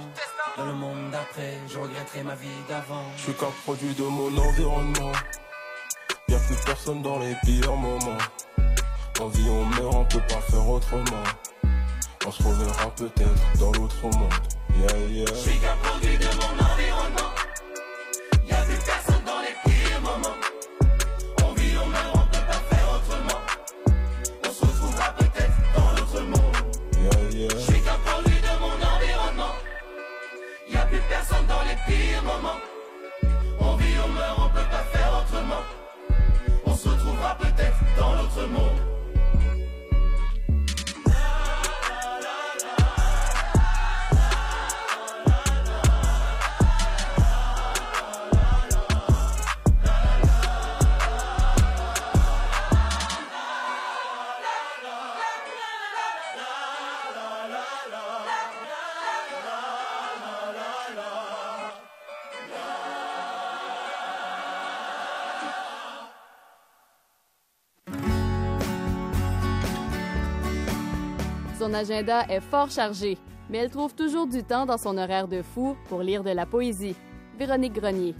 Dans le monde d'après, je regretterai ma vie d'avant. Je suis qu'un produit de mon environnement. Plus personne dans les pires moments. En vie, on meurt, on peut pas faire autrement. On se reverra peut-être dans l'autre monde. Yeah, yeah. Je suis qu'un produit de mon environnement. Y'a plus personne dans les pires moments. On vit, on meurt, on peut pas faire autrement. On se retrouvera peut-être dans l'autre monde. Yeah, yeah. Je suis qu'un produit de mon environnement. Y'a plus personne dans les pires moments. Agenda est fort chargé, mais elle trouve toujours du temps dans son horaire de fou pour lire de la poésie. Véronique Grenier.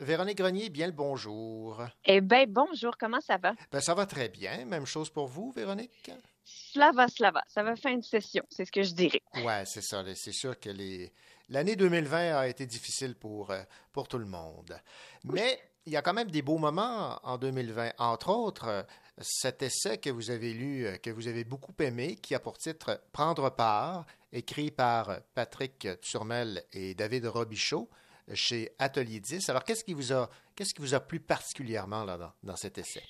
Véronique Grenier, bien le bonjour. Eh bien, bonjour, comment ça va? Ben, ça va très bien. Même chose pour vous, Véronique? Cela va, cela va. Ça va fin de session, c'est ce que je dirais. Ouais, c'est ça. C'est sûr que les... l'année 2020 a été difficile pour, euh, pour tout le monde. Mais il y a quand même des beaux moments en 2020. Entre autres, euh, cet essai que vous avez lu, euh, que vous avez beaucoup aimé, qui a pour titre Prendre part, écrit par Patrick Turmel et David Robichaud chez Atelier 10. Alors, qu'est-ce qui vous a, qui vous a plu particulièrement là, dans, dans cet essai?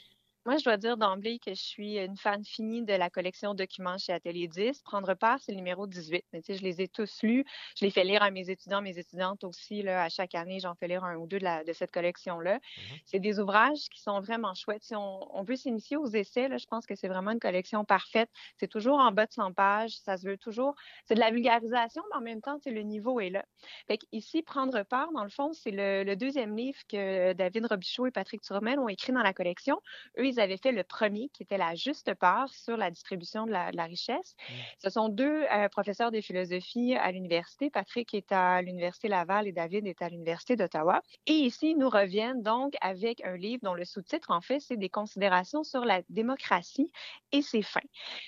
Moi, je dois dire d'emblée que je suis une fan finie de la collection Documents chez Atelier 10. Prendre part, c'est le numéro 18. Mais, je les ai tous lus. Je les fais lire à mes étudiants, mes étudiantes aussi. Là, à chaque année, j'en fais lire un ou deux de, la, de cette collection-là. Mm-hmm. C'est des ouvrages qui sont vraiment chouettes. Si on, on veut s'initier aux essais, là, je pense que c'est vraiment une collection parfaite. C'est toujours en bas de 100 pages. Ça se veut toujours. C'est de la vulgarisation, mais en même temps, le niveau est là. Fait ici, Prendre part, dans le fond, c'est le, deuxième livre que David Robichaud et Patrick Turmel ont écrit dans la collection. Eux, ils avaient fait le premier, qui était la juste part sur la distribution de la, richesse. Mmh. Ce sont deux euh, professeurs de philosophie à l'université. Patrick est à l'université Laval et David est à l'université d'Ottawa. Et ici, ils nous reviennent donc avec un livre dont le sous-titre, en fait, c'est des considérations sur la démocratie et ses fins.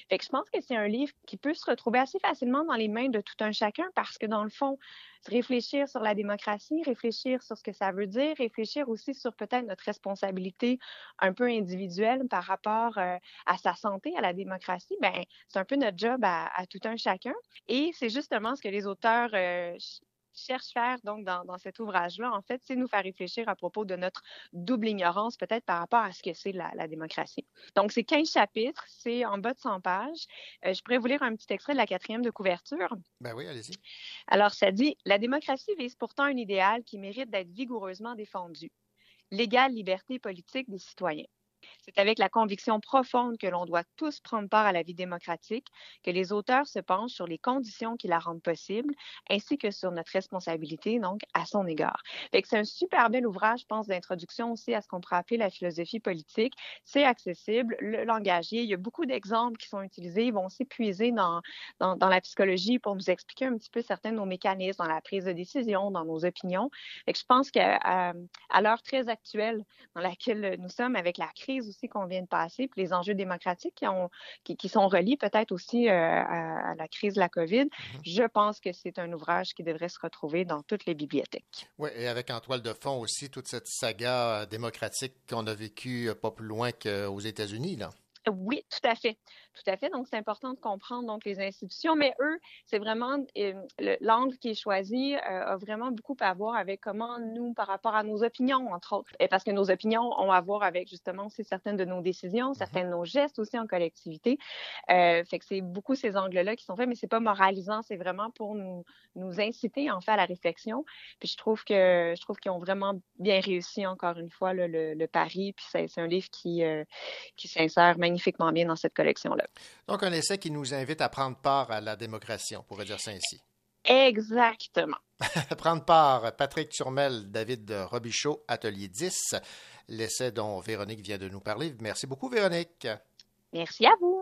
Fait que je pense que c'est un livre qui peut se retrouver assez facilement dans les mains de tout un chacun parce que dans le fond, réfléchir sur la démocratie, réfléchir sur ce que ça veut dire, réfléchir aussi sur peut-être notre responsabilité un peu individuelle par rapport euh, à sa santé, à la démocratie, ben c'est un peu notre job à, tout un chacun. Et c'est justement ce que les auteurs euh, cherche faire donc dans, cet ouvrage-là, en fait, c'est nous faire réfléchir à propos de notre double ignorance, peut-être par rapport à ce que c'est la, démocratie. Donc, c'est 15 chapitres, c'est en bas de 100 pages. Euh, je pourrais vous lire un petit extrait de la quatrième de couverture. Ben oui, allez-y. Alors, ça dit La démocratie vise pourtant un idéal qui mérite d'être vigoureusement défendu l'égale liberté politique des citoyens. C'est avec la conviction profonde que l'on doit tous prendre part à la vie démocratique que les auteurs se penchent sur les conditions qui la rendent possible, ainsi que sur notre responsabilité, donc, à son égard. c'est un super bel ouvrage, je pense, d'introduction aussi à ce qu'on pourrait appeler la philosophie politique. C'est accessible, le langagier. Il y a beaucoup d'exemples qui sont utilisés. Ils vont aussi puiser dans, dans, la psychologie pour nous expliquer un petit peu certains de nos mécanismes dans la prise de décision, dans nos opinions. Et je pense qu'à à, l'heure très actuelle dans laquelle nous sommes, avec la crise aussi qu'on vient de passer, puis les enjeux démocratiques qui, ont, qui, sont reliés peut-être aussi euh, à, la crise de la COVID, mm-hmm. je pense que c'est un ouvrage qui devrait se retrouver dans toutes les bibliothèques. Oui, et avec en toile de fond aussi toute cette saga euh, démocratique qu'on a vécue euh, pas plus loin qu'aux États-Unis, là. Oui, tout à fait. Tout à fait. Donc, c'est important de comprendre donc les institutions, mais eux, c'est vraiment euh, l'angle qui est choisi euh, a vraiment beaucoup à voir avec comment nous, par rapport à nos opinions, entre autres, et parce que nos opinions ont à voir avec justement certaines de nos décisions, mm-hmm. certains de nos gestes aussi en collectivité. Euh, fait que c'est beaucoup ces angles-là qui sont faits, mais c'est pas moralisant, c'est vraiment pour nous, nous inciter en fait à la réflexion. Puis je trouve que je trouve qu'ils ont vraiment bien réussi encore une fois le, le, pari. Puis c'est un livre qui qui s'insère magnifiquement bien dans cette collection-là. Donc, un essai qui nous invite à prendre part à la démocratie, on pourrait dire ça ainsi. Exactement. prendre part, Patrick Turmel, David Robichaud, Atelier 10, l'essai dont Véronique vient de nous parler. Merci beaucoup, Véronique. Merci à vous.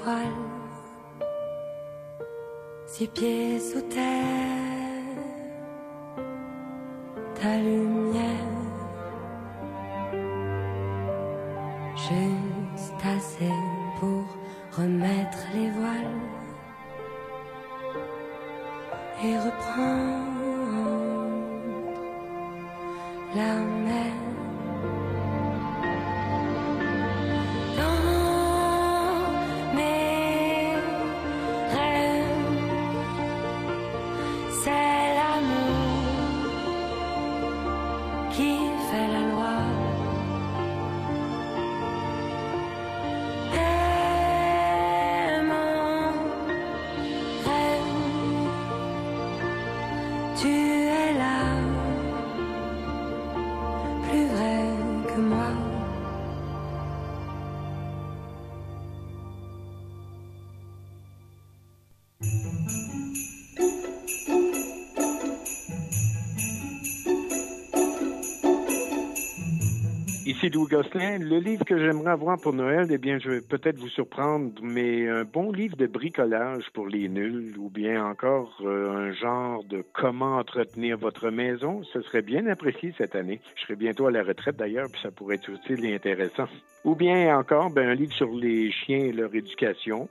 Étoiles, six pieds sous terre, Louis Gosselin. Le livre que j'aimerais avoir pour Noël, eh bien, je vais peut-être vous surprendre, mais un bon livre de bricolage pour les nuls, ou bien encore euh, un genre de comment entretenir votre maison, ce serait bien apprécié cette année. Je serai bientôt à la retraite d'ailleurs, puis ça pourrait être utile et intéressant. Ou bien encore, ben, un livre sur les chiens et leur éducation.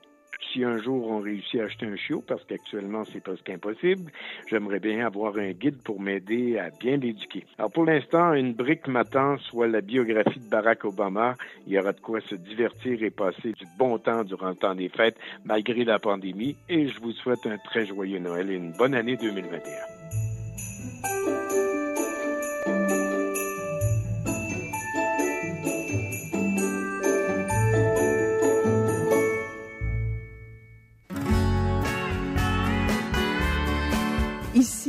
Si un jour on réussit à acheter un chiot, parce qu'actuellement c'est presque impossible, j'aimerais bien avoir un guide pour m'aider à bien l'éduquer. Alors pour l'instant, une brique m'attend, soit la biographie de Barack Obama. Il y aura de quoi se divertir et passer du bon temps durant le temps des fêtes, malgré la pandémie. Et je vous souhaite un très joyeux Noël et une bonne année 2021.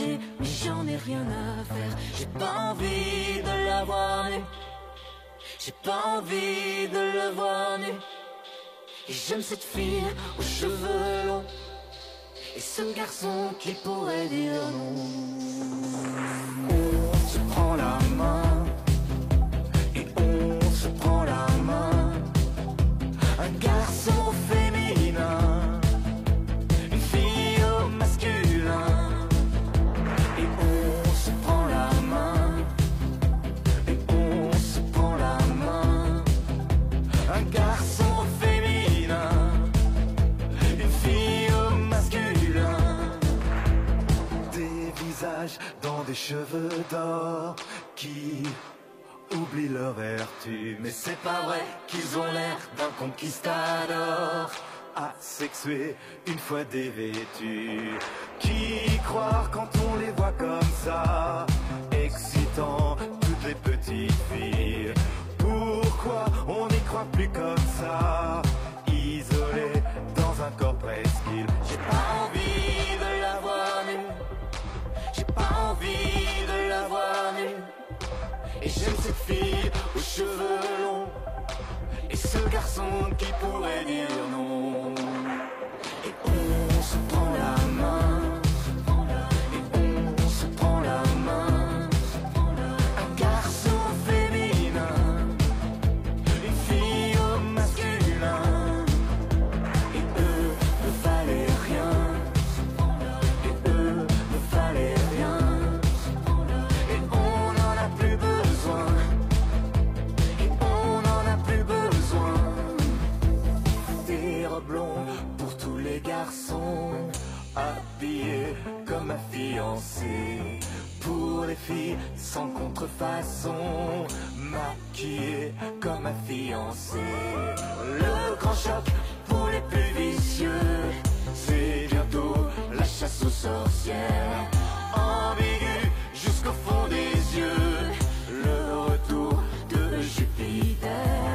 Mais j'en ai rien à faire. J'ai pas envie de la voir nue. J'ai pas envie de le voir nu. Et j'aime cette fille aux cheveux longs. Et ce garçon qui pourrait dire non. Des cheveux d'or qui oublient leur vertu. Mais c'est pas vrai qu'ils ont l'air d'un conquistador. Asexués, une fois dévêtus. Qui croire quand on les voit comme ça? Excitant toutes les petites filles. Pourquoi on n'y croit plus comme ça? Cette fille aux cheveux longs. Et ce garçon qui pourrait dire non. Et on se prend la pour les filles sans contrefaçon, maquillée comme un fiancé. Le grand choc pour les plus vicieux, c'est bientôt la chasse aux sorcières. Ambigu jusqu'au fond des yeux, le retour de Jupiter.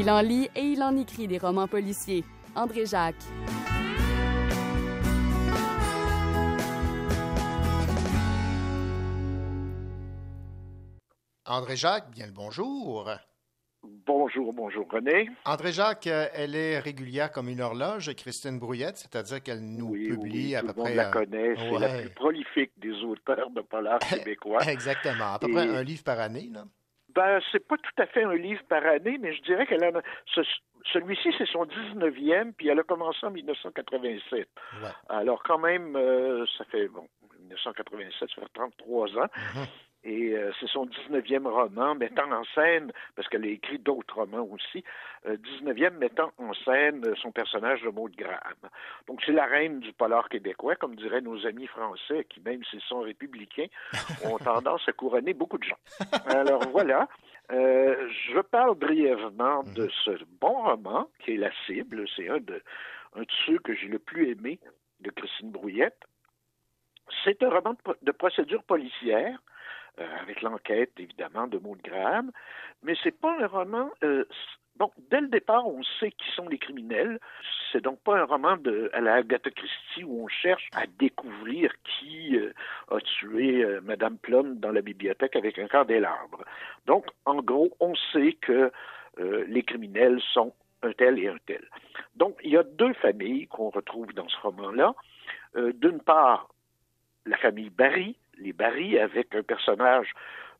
Il en lit et il en écrit des romans policiers. André Jacques. André Jacques, bien le bonjour. Bonjour, bonjour René. André Jacques, euh, elle est régulière comme une horloge, Christine Brouillette, c'est-à-dire qu'elle nous publie Oui, à tout peu le monde près. la euh, connaît, c'est la plus prolifique des auteurs de polar québécois. Exactement, à peu Et- près un livre par année. Là. Ben, c'est pas tout à fait un livre par année, mais je dirais qu'elle en a. ce- Celui-ci, c'est son 19e, puis elle a commencé en 1987. Ouais. Alors, quand même, euh, ça fait, bon, 1987, ça fait 33 ans. Et euh, c'est son 19e roman mettant en scène, parce qu'elle a écrit d'autres romans aussi, euh, 19e mettant en scène euh, son personnage de Maud Graham. Donc c'est la reine du polar québécois, comme diraient nos amis français, qui même s'ils sont républicains, ont tendance à couronner beaucoup de gens. Alors voilà, Euh, je parle brièvement de ce bon roman, qui est La cible, c'est un de, un de ceux que j'ai le plus aimé de Christine Brouillette. C'est un roman de, pro- de procédure policière, euh, avec l'enquête, évidemment, de Maud Graham, mais c'est pas un roman... euh, bon, dès le départ, on sait qui sont les criminels. C'est donc pas un roman de, à la Agatha Christie où on cherche à découvrir qui euh, a tué euh, Madame Plum dans la bibliothèque avec un candélabre. Donc, en gros, on sait que euh, les criminels sont un tel et un tel. Donc, il y a deux familles qu'on retrouve dans ce roman-là. Euh, D'une part, la famille Barry, les Barry, avec un personnage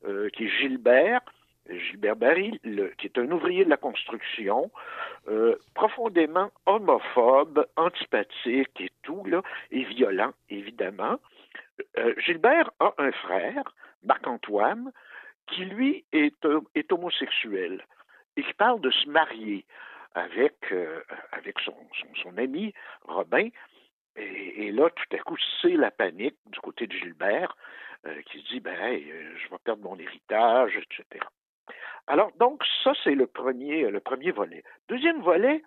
euh, qui est Gilbert, Gilbert Barry, qui est un ouvrier de la construction, euh, profondément homophobe, antipathique et tout, là, et violent, évidemment. Euh, Gilbert a un frère, Marc-Antoine, qui lui est, homosexuel et qui parle de se marier avec, avec son ami Robin. Et, là, tout à coup, c'est la panique du côté de Gilbert euh, qui se dit, ben, euh, je vais perdre mon héritage, etc. Alors, donc, ça, c'est le premier, le premier volet. Deuxième volet,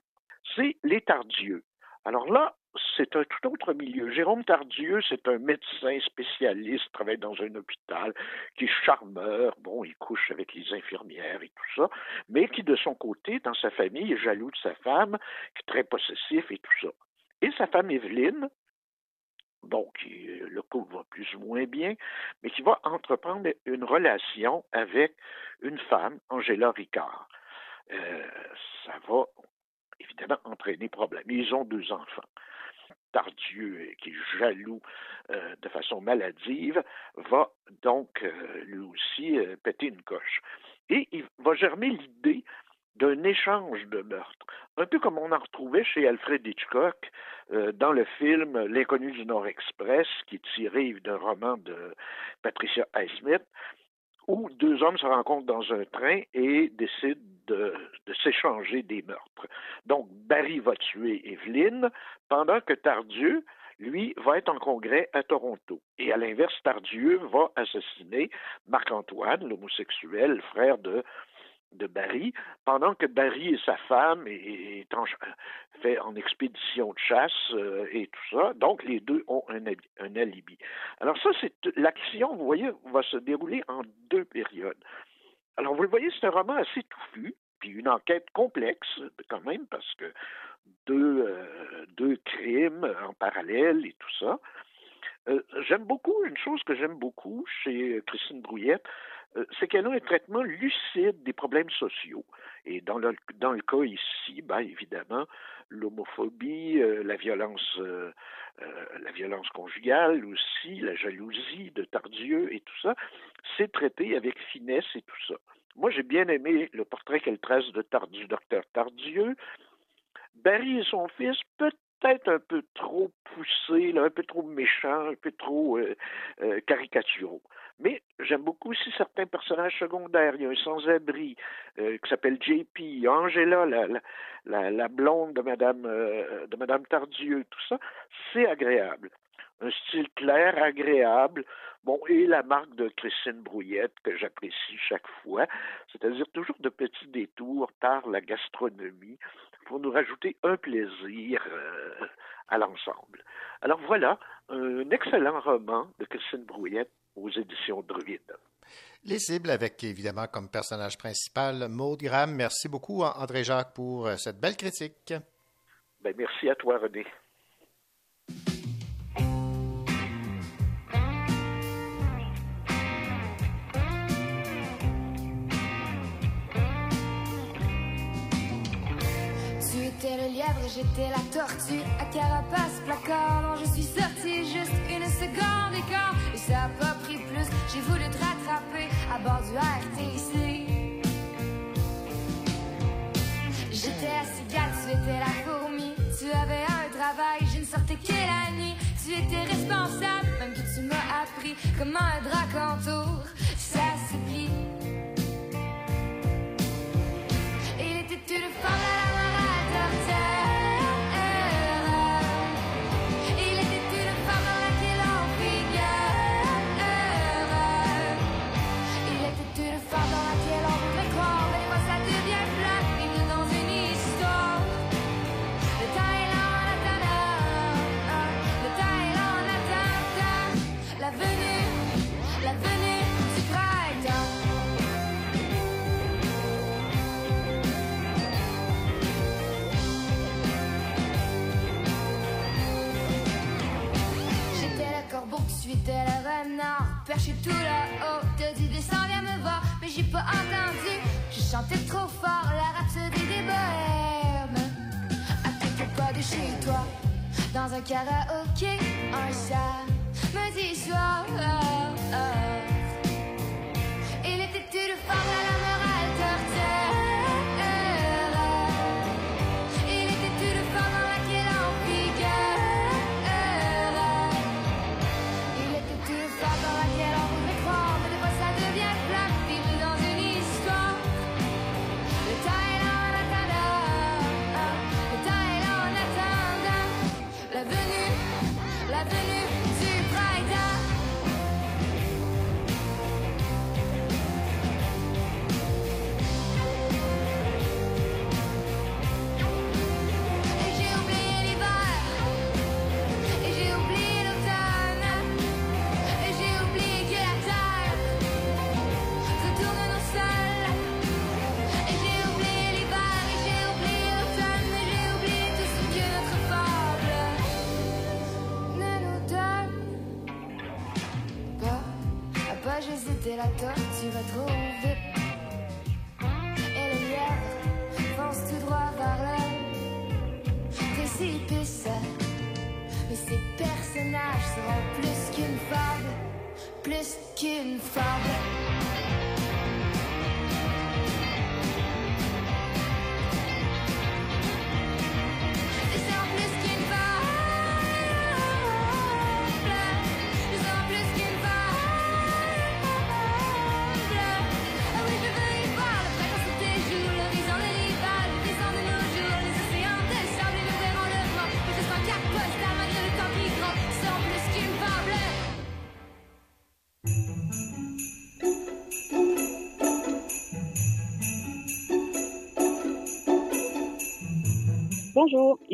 c'est les Tardieux. Alors là, c'est un tout autre milieu. Jérôme Tardieu, c'est un médecin spécialiste, travaille dans un hôpital, qui est charmeur, bon, il couche avec les infirmières et tout ça, mais qui, de son côté, dans sa famille, est jaloux de sa femme, qui est très possessif et tout ça. Et sa femme Evelyne, qui, euh, le couple va plus ou moins bien, mais qui va entreprendre une relation avec une femme, Angela Ricard. Euh, ça va évidemment entraîner problème. Ils ont deux enfants. Tardieu, euh, qui est jaloux de façon maladive, va donc lui aussi péter une coche. Et il va germer l'idée d'un échange de meurtres, un peu comme on en retrouvait chez Alfred Hitchcock euh, dans le film L'inconnu du Nord Express, qui est tiré d'un roman de Patricia Highsmith, où deux hommes se rencontrent dans un train et décident de, de s'échanger des meurtres. Donc, Barry va tuer Evelyne, pendant que Tardieu, lui, va être en congrès à Toronto. Et à l'inverse, Tardieu va assassiner Marc-Antoine, l'homosexuel, frère de, de Barry, pendant que Barry et sa femme est, en, fait en expédition de chasse euh, et tout ça. Donc, les deux ont un, un alibi. Alors ça, c'est l'action, vous voyez, va se dérouler en deux périodes. Alors, vous le voyez, c'est un roman assez touffu, puis une enquête complexe quand même, parce que deux, euh, crimes en parallèle et tout ça. Euh, j'aime beaucoup, une chose que j'aime beaucoup chez Christine Brouillette, c'est qu'elle a un traitement lucide des problèmes sociaux. Et dans le, cas ici, ben, évidemment, l'homophobie, la violence, la violence conjugale aussi, la jalousie de Tardieu et tout ça, c'est traité avec finesse et tout ça. Moi, j'ai bien aimé le portrait qu'elle trace de du docteur Tardieu. Barry et son fils, peut-être un peu trop poussés, un peu trop méchants, un peu trop euh, euh, caricaturaux. Mais j'aime beaucoup aussi certains personnages secondaires. Il y a un sans-abri euh, qui s'appelle JP, Angela, la, la, la, blonde de Madame, de Madame Tardieu, tout ça. C'est agréable un style clair, agréable. Bon, et la marque de Christine Brouillette que j'apprécie chaque fois, c'est-à-dire toujours de petits détours par la gastronomie pour nous rajouter un plaisir euh, à l'ensemble. Alors voilà, un excellent roman de Christine Brouillette aux éditions Druide. Les cibles avec évidemment comme personnage principal Maud Graham. Merci beaucoup André Jacques pour euh, cette belle critique. Ben, merci à toi René. J'étais le lièvre, j'étais la tortue, à carapace, placard. Non, je suis sortie juste une seconde et quart. Et ça a pas pris plus, j'ai voulu te rattraper à bord du RTC. J'étais la cigale, tu étais la fourmi. Tu avais un travail, je ne sortais que la nuit. Tu étais responsable, même que tu m'as appris comment un drac entoure. Ça se T'es le renard, perché tout là-haut. Te dit descends, viens me voir, mais j'ai pas entendu. Je chantais trop fort la rhapsodie des bohèmes. À quelques pas de chez toi, dans un karaoké, un samedi soir. Il était tout fort à la avenue tu vas trop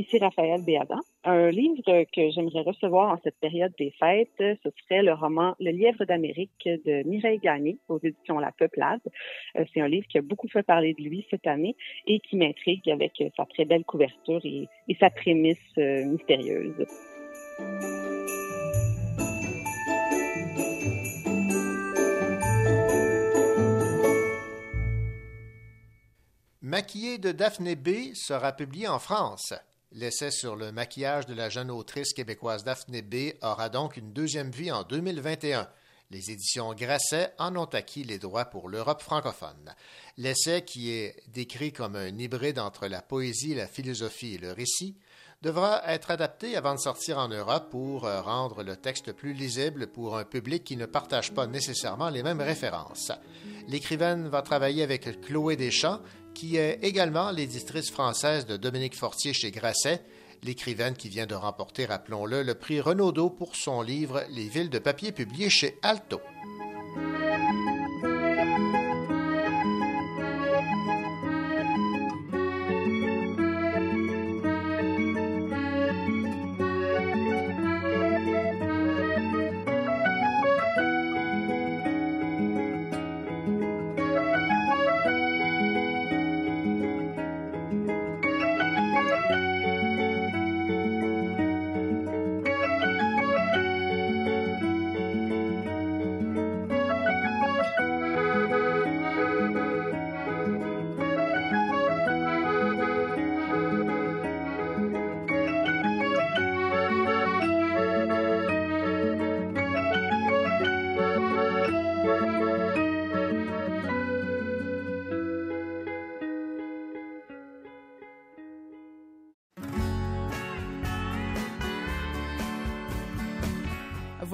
ici Raphaël Béadan. Un livre que j'aimerais recevoir en cette période des fêtes, ce serait le roman Le lièvre d'Amérique de Mireille Gagné aux éditions La Peuplade. Euh, c'est un livre qui a beaucoup fait parler de lui cette année et qui m'intrigue avec sa très belle couverture et, et sa prémisse euh, mystérieuse. Maquillé de Daphné B sera publié en France. L'essai sur le maquillage de la jeune autrice québécoise Daphné B aura donc une deuxième vie en 2021. Les éditions Grasset en ont acquis les droits pour l'Europe francophone. L'essai, qui est décrit comme un hybride entre la poésie, la philosophie et le récit, devra être adapté avant de sortir en Europe pour euh, rendre le texte plus lisible pour un public qui ne partage pas nécessairement les mêmes références. L'écrivaine va travailler avec Chloé Deschamps, qui est également l'éditrice française de Dominique Fortier chez Grasset, l'écrivaine qui vient de remporter, rappelons-le, le prix Renaudot pour son livre Les villes de papier publié chez Alto.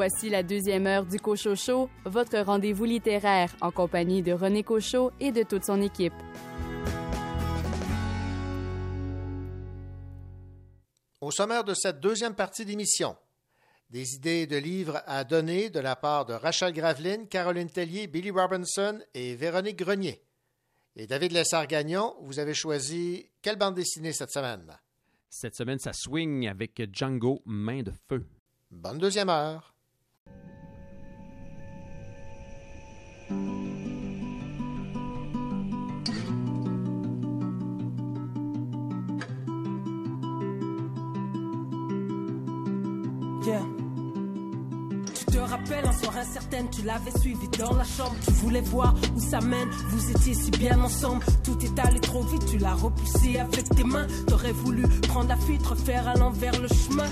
Voici la deuxième heure du Cochocho, votre rendez-vous littéraire en compagnie de René Cochot et de toute son équipe. Au sommaire de cette deuxième partie d'émission, des idées de livres à donner de la part de Rachel Graveline, Caroline Tellier, Billy Robinson et Véronique Grenier. Et David Lessard-Gagnon, vous avez choisi quelle bande dessinée cette semaine? Cette semaine, ça swing avec Django Main de Feu. Bonne deuxième heure. Rappelles, un soir incertaine, tu l'avais suivi dans la chambre. Tu voulais voir où ça mène, vous étiez si bien ensemble. Tout est allé trop vite, tu l'as repoussé avec tes mains. T'aurais voulu prendre la fuite, refaire à l'envers le chemin.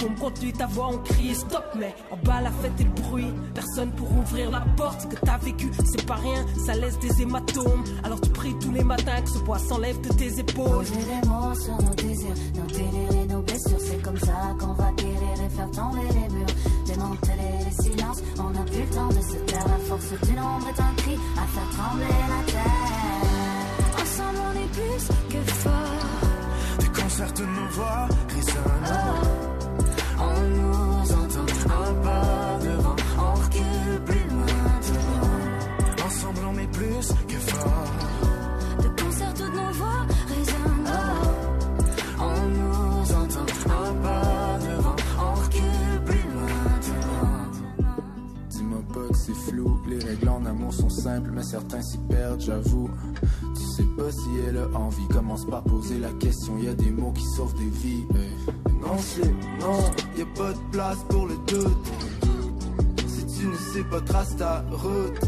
Pompes conduit ta voix, on criait stop, mais en bas la fête et le bruit. Personne pour ouvrir la porte, ce que t'as vécu, c'est pas rien, ça laisse des hématomes. Alors tu pries tous les matins que ce poids s'enlève de tes épaules. Des mots sur nos désirs, nos délires et nos blessures. C'est comme ça qu'on va guérir et faire tomber les murs. Démanteler les silences, on n'a plus le temps de se taire. La force du nombre est un cri à faire trembler la terre. Ensemble, on est plus que fort. Des concerts de nos voix résonnent. On nous entend un pas les règles en amour sont simples, mais certains s'y perdent, j'avoue. Tu sais pas si elle a envie, commence par poser la question, y a des mots qui sauvent des vies. Non, c'est non, y a pas de place pour le doute. Si tu ne sais pas, trace ta route.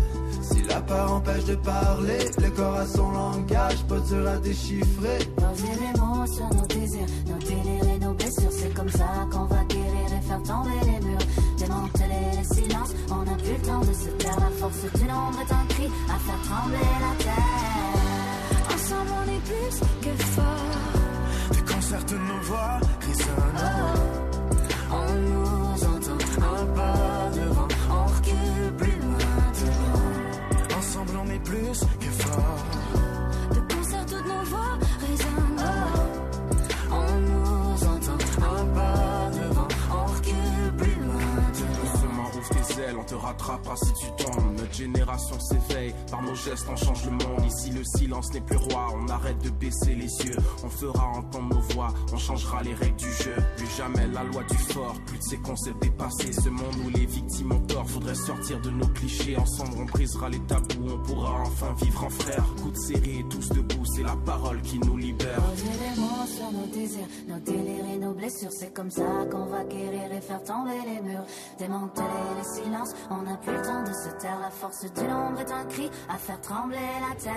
Si la peur empêche de parler, le corps a son langage, pas dur à déchiffrer. Des mots sur nos désirs, nos délires et nos blessures. C'est comme ça qu'on va guérir et faire tomber les murs. Les silences, on n'a plus le temps de se taire. La force du nombre est un cri à faire trembler la terre. Ensemble, on est plus que fort. Des concerts de nos voix résonnent. On nous entend un pas devant, on recule plus loin devant. Ensemble, on est plus que fort. De concert, toutes nos voix résonnent. Rattrapera si tu tombes. Notre génération s'éveille, par nos gestes on change le monde. Ici le silence n'est plus roi, on arrête de baisser les yeux. On fera entendre nos voix, on changera les règles du jeu. Plus jamais la loi du fort, plus de ces concepts dépassés. Ce monde où les victimes ont tort, faudrait sortir de nos clichés. Ensemble on brisera les tabous, on pourra enfin vivre en frère. Coup de série, tous debout, c'est la parole qui nous libère. Les mots sur nos désirs, nos délires et nos blessures. C'est comme ça qu'on va guérir et faire tomber les murs. Démanteler les silences, on n'a plus le temps de se taire. La force du nombre est un cri à faire trembler la terre.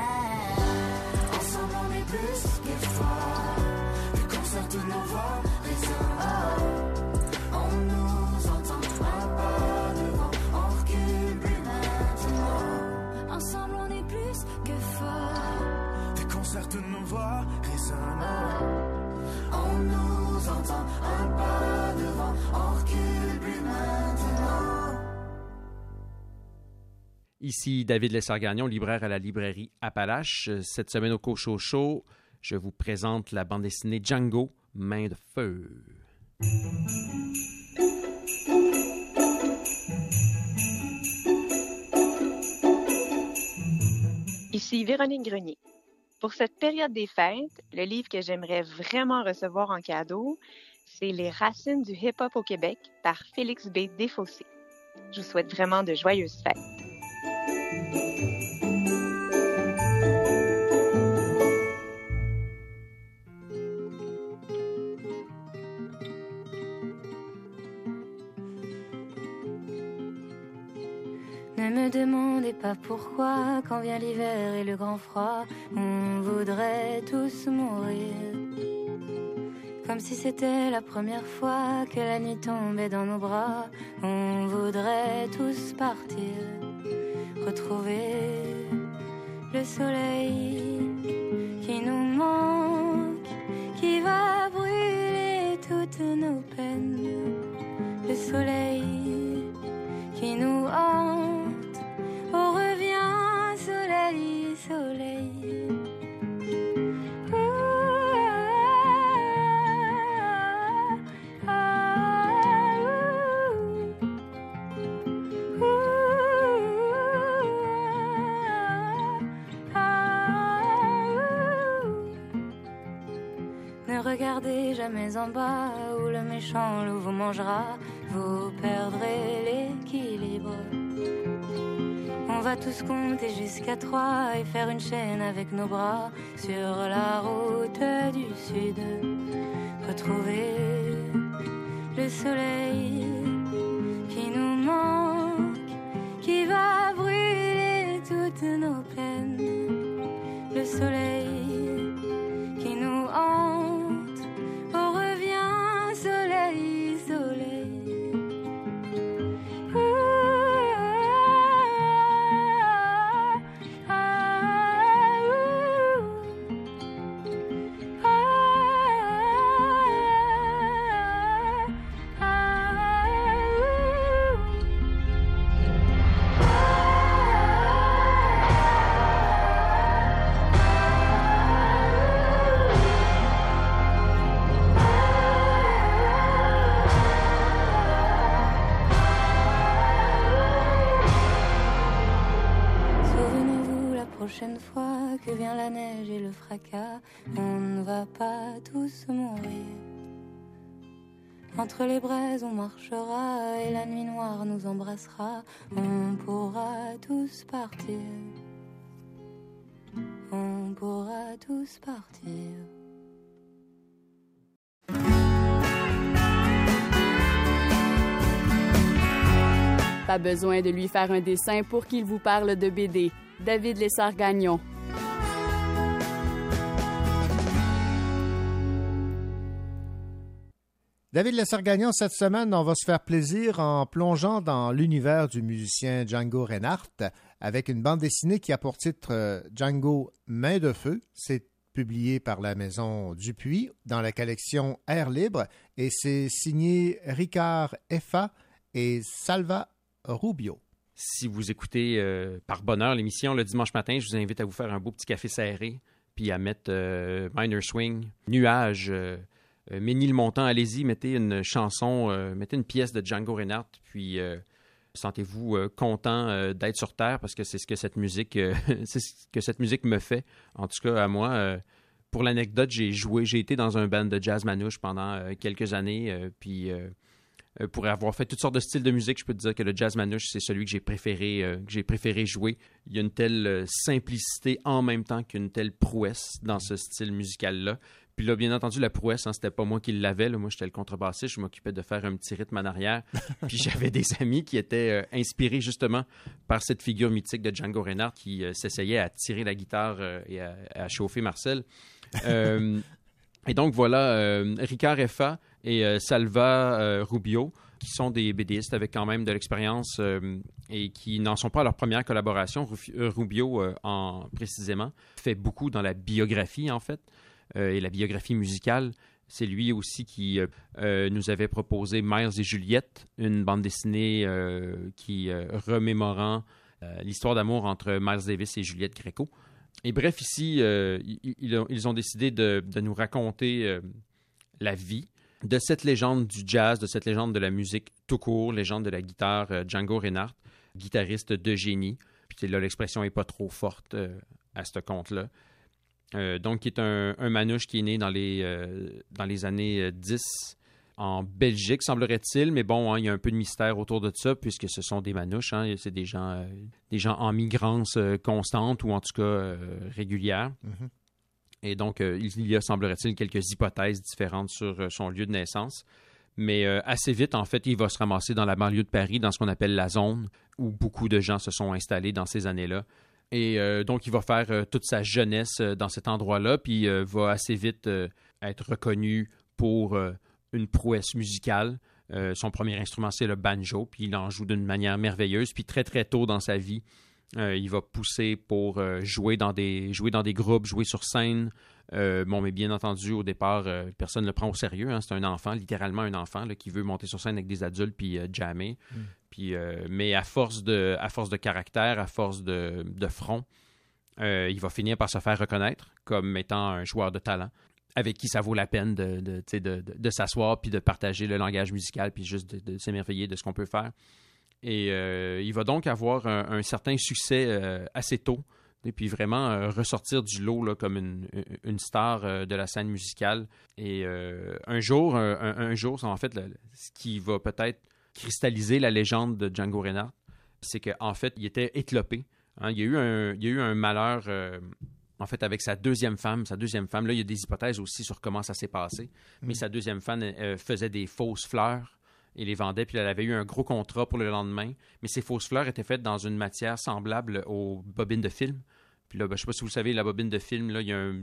Ensemble on est plus que fort. Le concert de nos voix résonne. On nous entend un pas devant, on recule plus maintenant. Ensemble on est plus que fort. Des concerts de nos voix résonnent. On nous entend un pas devant, on recule Ici David Lessard-Gagnon, libraire à la librairie Appalache. Cette semaine au Cocho Show, je vous présente la bande dessinée Django, Main de feu. Ici Véronique Grenier. Pour cette période des fêtes, le livre que j'aimerais vraiment recevoir en cadeau, c'est Les racines du hip-hop au Québec par Félix B. Desfossés. Je vous souhaite vraiment de joyeuses fêtes. Ne me demandez pas pourquoi, quand vient l'hiver et le grand froid, on voudrait tous mourir. Comme si c'était la première fois que la nuit tombait dans nos bras, on voudrait tous partir, retrouver le soleil qui nous manque, qui va brûler toutes nos peines. Le soleil regardez jamais en bas où le méchant loup vous mangera, vous perdrez l'équilibre. On va tous compter jusqu'à trois et faire une chaîne avec nos bras sur la route du sud. Retrouver le soleil qui nous manque, qui va brûler toutes nos peines. Le soleil prochaine fois que vient la neige et le fracas, on ne va pas tous mourir. Entre les braises on marchera et la nuit noire nous embrassera, on pourra tous partir. On pourra tous partir. Pas besoin de lui faire un dessin pour qu'il vous parle de BD. David Lessard-Gagnon. David Lessard-Gagnon, cette semaine, on va se faire plaisir en plongeant dans l'univers du musicien Django Reinhardt avec une bande dessinée qui a pour titre euh, Django Main de Feu. C'est publié par la maison Dupuis dans la collection Air Libre et c'est signé Ricard Effa et Salva Rubio. Si vous écoutez euh, par bonheur l'émission le dimanche matin, je vous invite à vous faire un beau petit café serré, puis à mettre euh, Minor Swing, Nuage, euh, euh, Ménil Montant. Allez-y, mettez une chanson, mettez une pièce de Django Reinhardt, puis Sentez-vous content d'être sur Terre parce que c'est ce que cette musique, c'est ce que cette musique me fait. En tout cas, à moi. pour l'anecdote, j'ai joué, j'ai été dans un band de jazz manouche pendant quelques années, puis euh, pour avoir fait toutes sortes de styles de musique, je peux te dire que le jazz manouche, c'est celui que j'ai préféré, euh, que j'ai préféré jouer. Il y a une telle euh, simplicité en même temps qu'une telle prouesse dans ce style musical-là. Puis là, bien entendu, la prouesse, hein, c'était pas moi qui l'avais. Moi, j'étais le contrebassiste. Je m'occupais de faire un petit rythme en arrière. Puis j'avais des amis qui étaient euh, inspirés justement par cette figure mythique de Django Reinhardt qui euh, s'essayait à tirer la guitare euh, et à, à chauffer Marcel. Et donc voilà, Ricard Effa et euh, Salva euh, Rubio, qui sont des BDistes avec quand même de l'expérience euh, et qui n'en sont pas à leur première collaboration. Rubio, en, précisément, fait beaucoup dans la biographie, en fait, et la biographie musicale. C'est lui aussi qui nous avait proposé Miles et Juliette, une bande dessinée qui remémorant l'histoire d'amour entre Miles Davis et Juliette Gréco. Et bref, ici, ils, ont, décidé de, nous raconter la vie de cette légende du jazz, de cette légende de la musique tout court, légende de la guitare euh, Django Reinhardt, guitariste de génie. Puis là, l'expression n'est pas trop forte euh, à ce compte-là. Euh, donc, qui est un, manouche qui est né dans les, dans les années euh, 10 en Belgique, semblerait-il, mais bon, hein, il y a un peu de mystère autour de ça, puisque ce sont des manouches, hein, c'est des gens, des gens en migrance constante ou en tout cas régulière. Mhm. Et donc, euh, il y a, semblerait-il, quelques hypothèses différentes sur euh, son lieu de naissance. Mais euh, assez vite, en fait, il va se ramasser dans la banlieue de Paris, dans ce qu'on appelle la zone, où beaucoup de gens se sont installés dans ces années-là. Et donc, il va faire toute sa jeunesse dans cet endroit-là, puis euh, va assez vite être reconnu pour une prouesse musicale. Son premier instrument, c'est le banjo, puis il en joue d'une manière merveilleuse. Puis très, très tôt dans sa vie, euh, il va pousser pour euh, jouer, dans des, jouer dans des groupes, jouer sur scène. Euh, bon, mais bien entendu, au départ, personne ne le prend au sérieux. hein. C'est un enfant, littéralement un enfant, là, qui veut monter sur scène avec des adultes puis jammer. Mm. Puis, mais à force, de, à force de caractère, à force de, de front, il va finir par se faire reconnaître comme étant un joueur de talent avec qui ça vaut la peine de, de, s'asseoir puis de partager le langage musical puis juste de s'émerveiller de ce qu'on peut faire. Et euh, il va donc avoir un, un certain succès euh, assez tôt et puis vraiment euh, ressortir du lot là, comme une, une star euh, de la scène musicale. Et euh, un jour, un, jour, en fait, le- ce qui va peut-être cristalliser la légende de Django Reinhardt, c'est qu'en fait, il était éclopé. hein. Il, y a eu un, il y a eu un malheur, en fait, avec sa deuxième femme. Sa deuxième femme, là, il y a des hypothèses aussi sur comment ça s'est passé. Mais sa deuxième femme faisait des fausses fleurs et les vendait. Puis elle avait eu un gros contrat pour le lendemain. Mais ces fausses fleurs étaient faites dans une matière semblable aux bobines de film. Puis là, ben, je sais pas si vous savez, la bobine de film, là, il y, a un,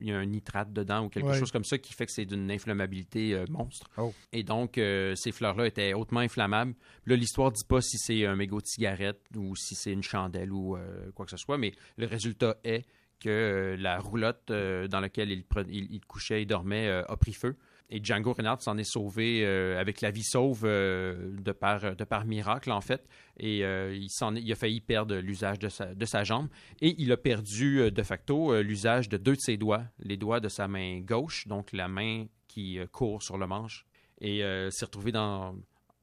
il y a un nitrate dedans ou quelque Ouais. chose comme ça qui fait que c'est d'une inflammabilité euh, monstre. Et donc, euh, ces fleurs-là étaient hautement inflammables. Puis là, l'histoire dit pas si c'est un mégot de cigarette ou si c'est une chandelle ou euh, quoi que ce soit, mais le résultat est que la roulotte dans laquelle il, pre- il- il couchait et dormait a pris feu. Et Django Reinhardt s'en est sauvé euh, avec la vie sauve euh, de, par, de par miracle, en fait. Et euh, il, s'en il a failli perdre l'usage de sa, de sa jambe. Et il a perdu de facto l'usage de deux de ses doigts, les doigts de sa main gauche, donc la main qui court sur le manche. Et s'est retrouvé dans,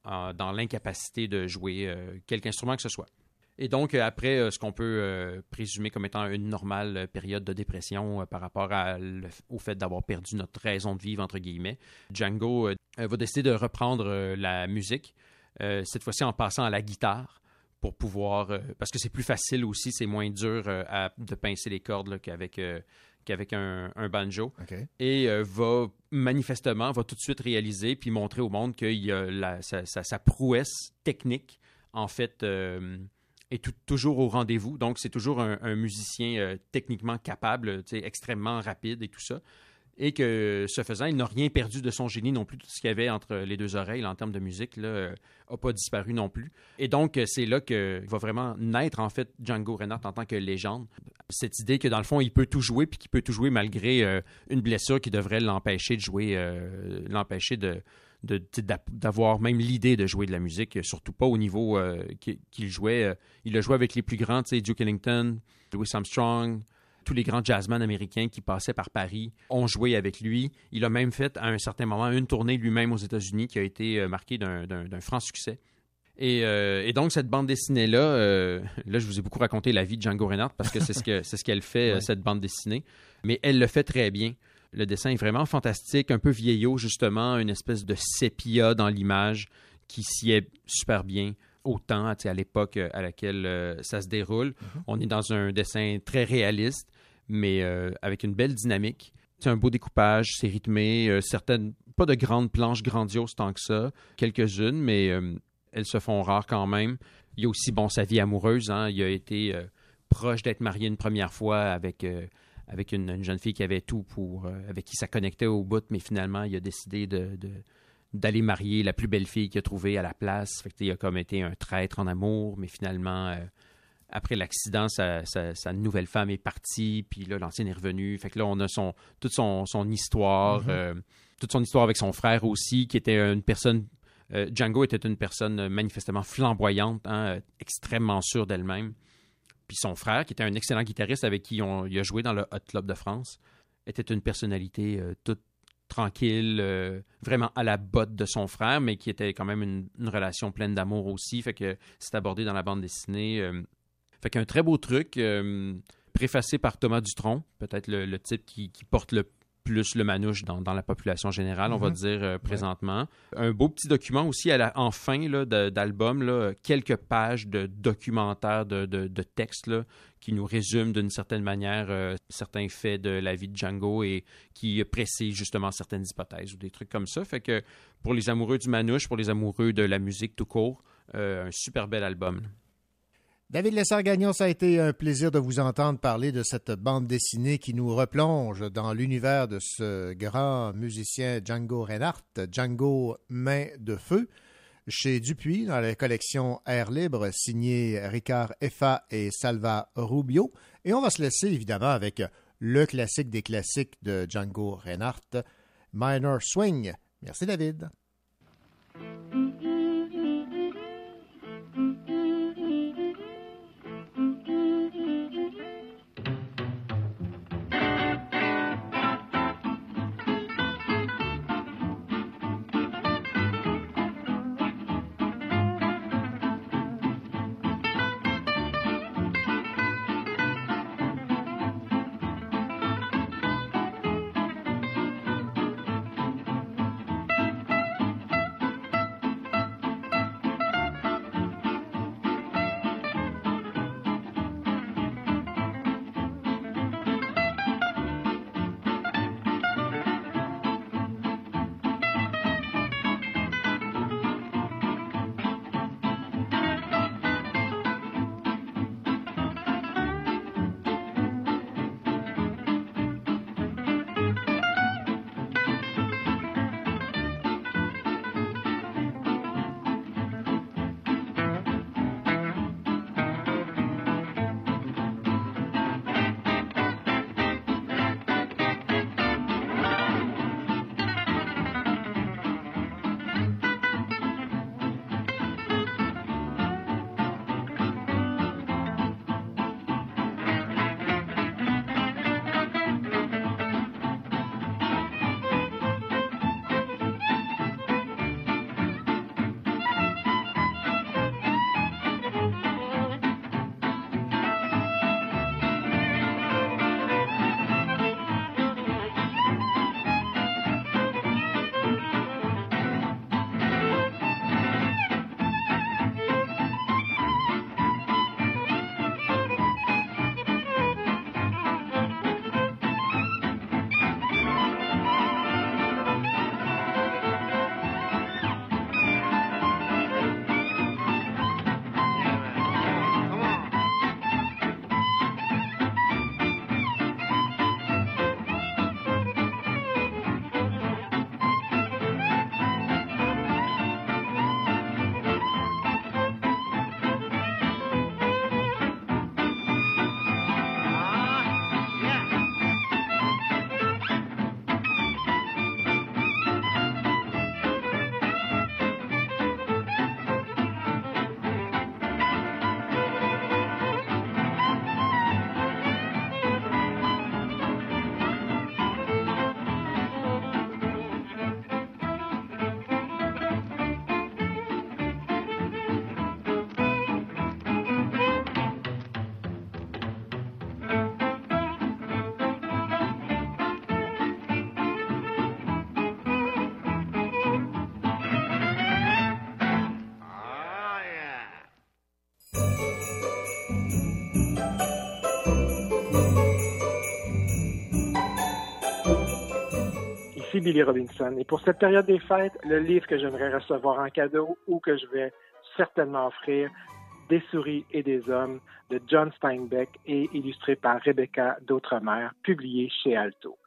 dans l'incapacité de jouer quelque instrument que ce soit. Et donc, euh, après euh, ce qu'on peut euh, présumer comme étant une normale période de dépression par rapport à le- au fait d'avoir perdu notre raison de vivre, entre guillemets, Django va décider de reprendre la musique, cette fois-ci en passant à la guitare pour pouvoir... parce que c'est plus facile aussi, c'est moins dur à- de pincer les cordes qu'avec... qu'avec un, un banjo. Et euh, va manifestement, va tout de suite réaliser puis montrer au monde qu'il y a la- sa, sa- sa prouesse technique, en fait, euh, est toujours au rendez-vous. Donc, c'est toujours un, musicien euh, techniquement capable, extrêmement rapide et tout ça. Et que, ce faisant, il n'a rien perdu de son génie non plus. Tout ce qu'il y avait entre les deux oreilles en termes de musique n'a pas disparu non plus. Et donc, euh, c'est là que va vraiment naître, en fait, Django Reinhardt en tant que légende. Cette idée que, dans le fond, il peut tout jouer, puis qu'il peut tout jouer malgré euh, une blessure qui devrait l'empêcher de jouer, euh, l'empêcher de, d'avoir même l'idée de jouer de la musique, surtout pas au niveau euh, qu'il jouait. euh, il a joué avec les plus grands, tu sais, Duke Ellington, Louis Armstrong, tous les grands jazzmen américains qui passaient par Paris ont joué avec lui. Il a même fait à un certain moment une tournée lui-même aux États-Unis qui a été euh, marquée d'un- franc succès. Et, euh, et donc, cette bande dessinée-là, euh, là, je vous ai beaucoup raconté la vie de Django Reinhardt parce que c'est ce que c'est ce qu'elle fait, euh, Ouais. cette bande dessinée. Mais elle le fait très bien. Le dessin est vraiment fantastique, un peu vieillot, justement, une espèce de sépia dans l'image qui s'y est super bien au temps, à l'époque euh, à laquelle euh, ça se déroule. On est dans un dessin très réaliste, mais euh, avec une belle dynamique. C'est un beau découpage, c'est rythmé, euh, certaines, pas de grandes planches grandioses tant que ça, quelques-unes, mais elles se font rares quand même. Il y a aussi, bon, sa vie amoureuse, hein, il a été proche d'être marié une première fois avec, avec une, une jeune fille qui avait tout pour, euh, avec qui ça connectait au bout, mais finalement, il a décidé de, d'aller marier la plus belle fille qu'il a trouvée à la place. Fait que, il a comme été un traître en amour, mais finalement, euh, après l'accident, sa, sa- sa nouvelle femme est partie, puis là, l'ancienne est revenue. Fait que là, on a son, toute son, son histoire, Mhm. euh, toute son histoire avec son frère aussi, qui était une personne. Django était une personne manifestement flamboyante, hein, extrêmement sûre d'elle-même. Puis son frère, qui était un excellent guitariste avec qui on, il a joué dans le Hot Club de France, était une personnalité euh, toute tranquille, euh, vraiment à la botte de son frère, mais qui était quand même une, relation pleine d'amour aussi. Fait que c'est abordé dans la bande dessinée. euh. fait qu'un très beau truc, préfacé par Thomas Dutronc, peut-être le, le type qui porte le plus le manouche dans, dans la population générale, on va Mhm. dire euh, présentement. Un beau petit document aussi à la, en fin d'album, quelques pages de documentaires, de, de, de textes là, qui nous résument d'une certaine manière euh, certains faits de la vie de Django et qui précisent justement certaines hypothèses ou des trucs comme ça. Fait que pour les amoureux du manouche, pour les amoureux de la musique tout court, euh, un super bel album. David Lessard-Gagnon, ça a été un plaisir de vous entendre parler de cette bande dessinée qui nous replonge dans l'univers de ce grand musicien Django Reinhardt, Django Main de Feu, chez Dupuis, dans la collection Air Libre, signée Ricard Effa et Salva Rubio. Et on va se laisser évidemment avec le classique des classiques de Django Reinhardt, Minor Swing. Merci David. Billy Robinson. Et pour cette période des fêtes, le livre que j'aimerais recevoir en cadeau ou que je vais certainement offrir, Des souris et des hommes de John Steinbeck et illustré par Rebecca d'Outremer, publié chez Alto.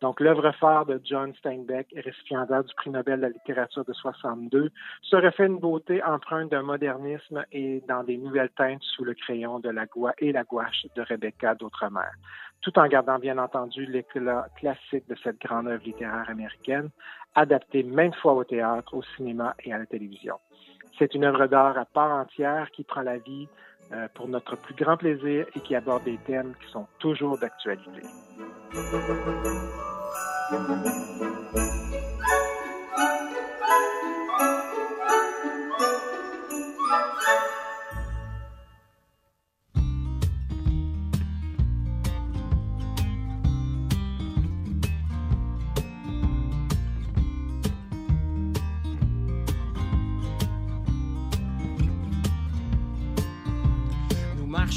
Donc, l'œuvre phare de John Steinbeck, récipiendaire du prix Nobel de la littérature de 62, se refait une beauté empreinte d'un modernisme et dans des nouvelles teintes sous le crayon de la gouache et la gouache de Rebecca d'Outremer, tout en gardant bien entendu l'éclat classique de cette grande œuvre littéraire américaine, adaptée maintes fois au théâtre, au cinéma et à la télévision. C'est une œuvre d'art à part entière qui prend la vie euh, pour notre plus grand plaisir et qui aborde des thèmes qui sont toujours d'actualité.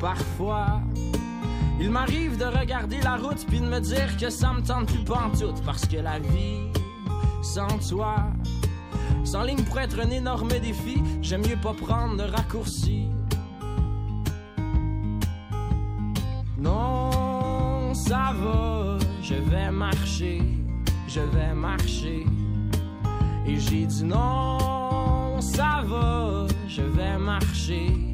Parfois, il m'arrive de regarder la route puis de me dire que ça me tente plus pantoute parce que la vie, sans toi, sans ligne pourrait être un énorme défi. J'aime mieux pas prendre de raccourci. Non, ça va, je vais marcher, je vais marcher. Et j'ai dit non, ça va, je vais marcher,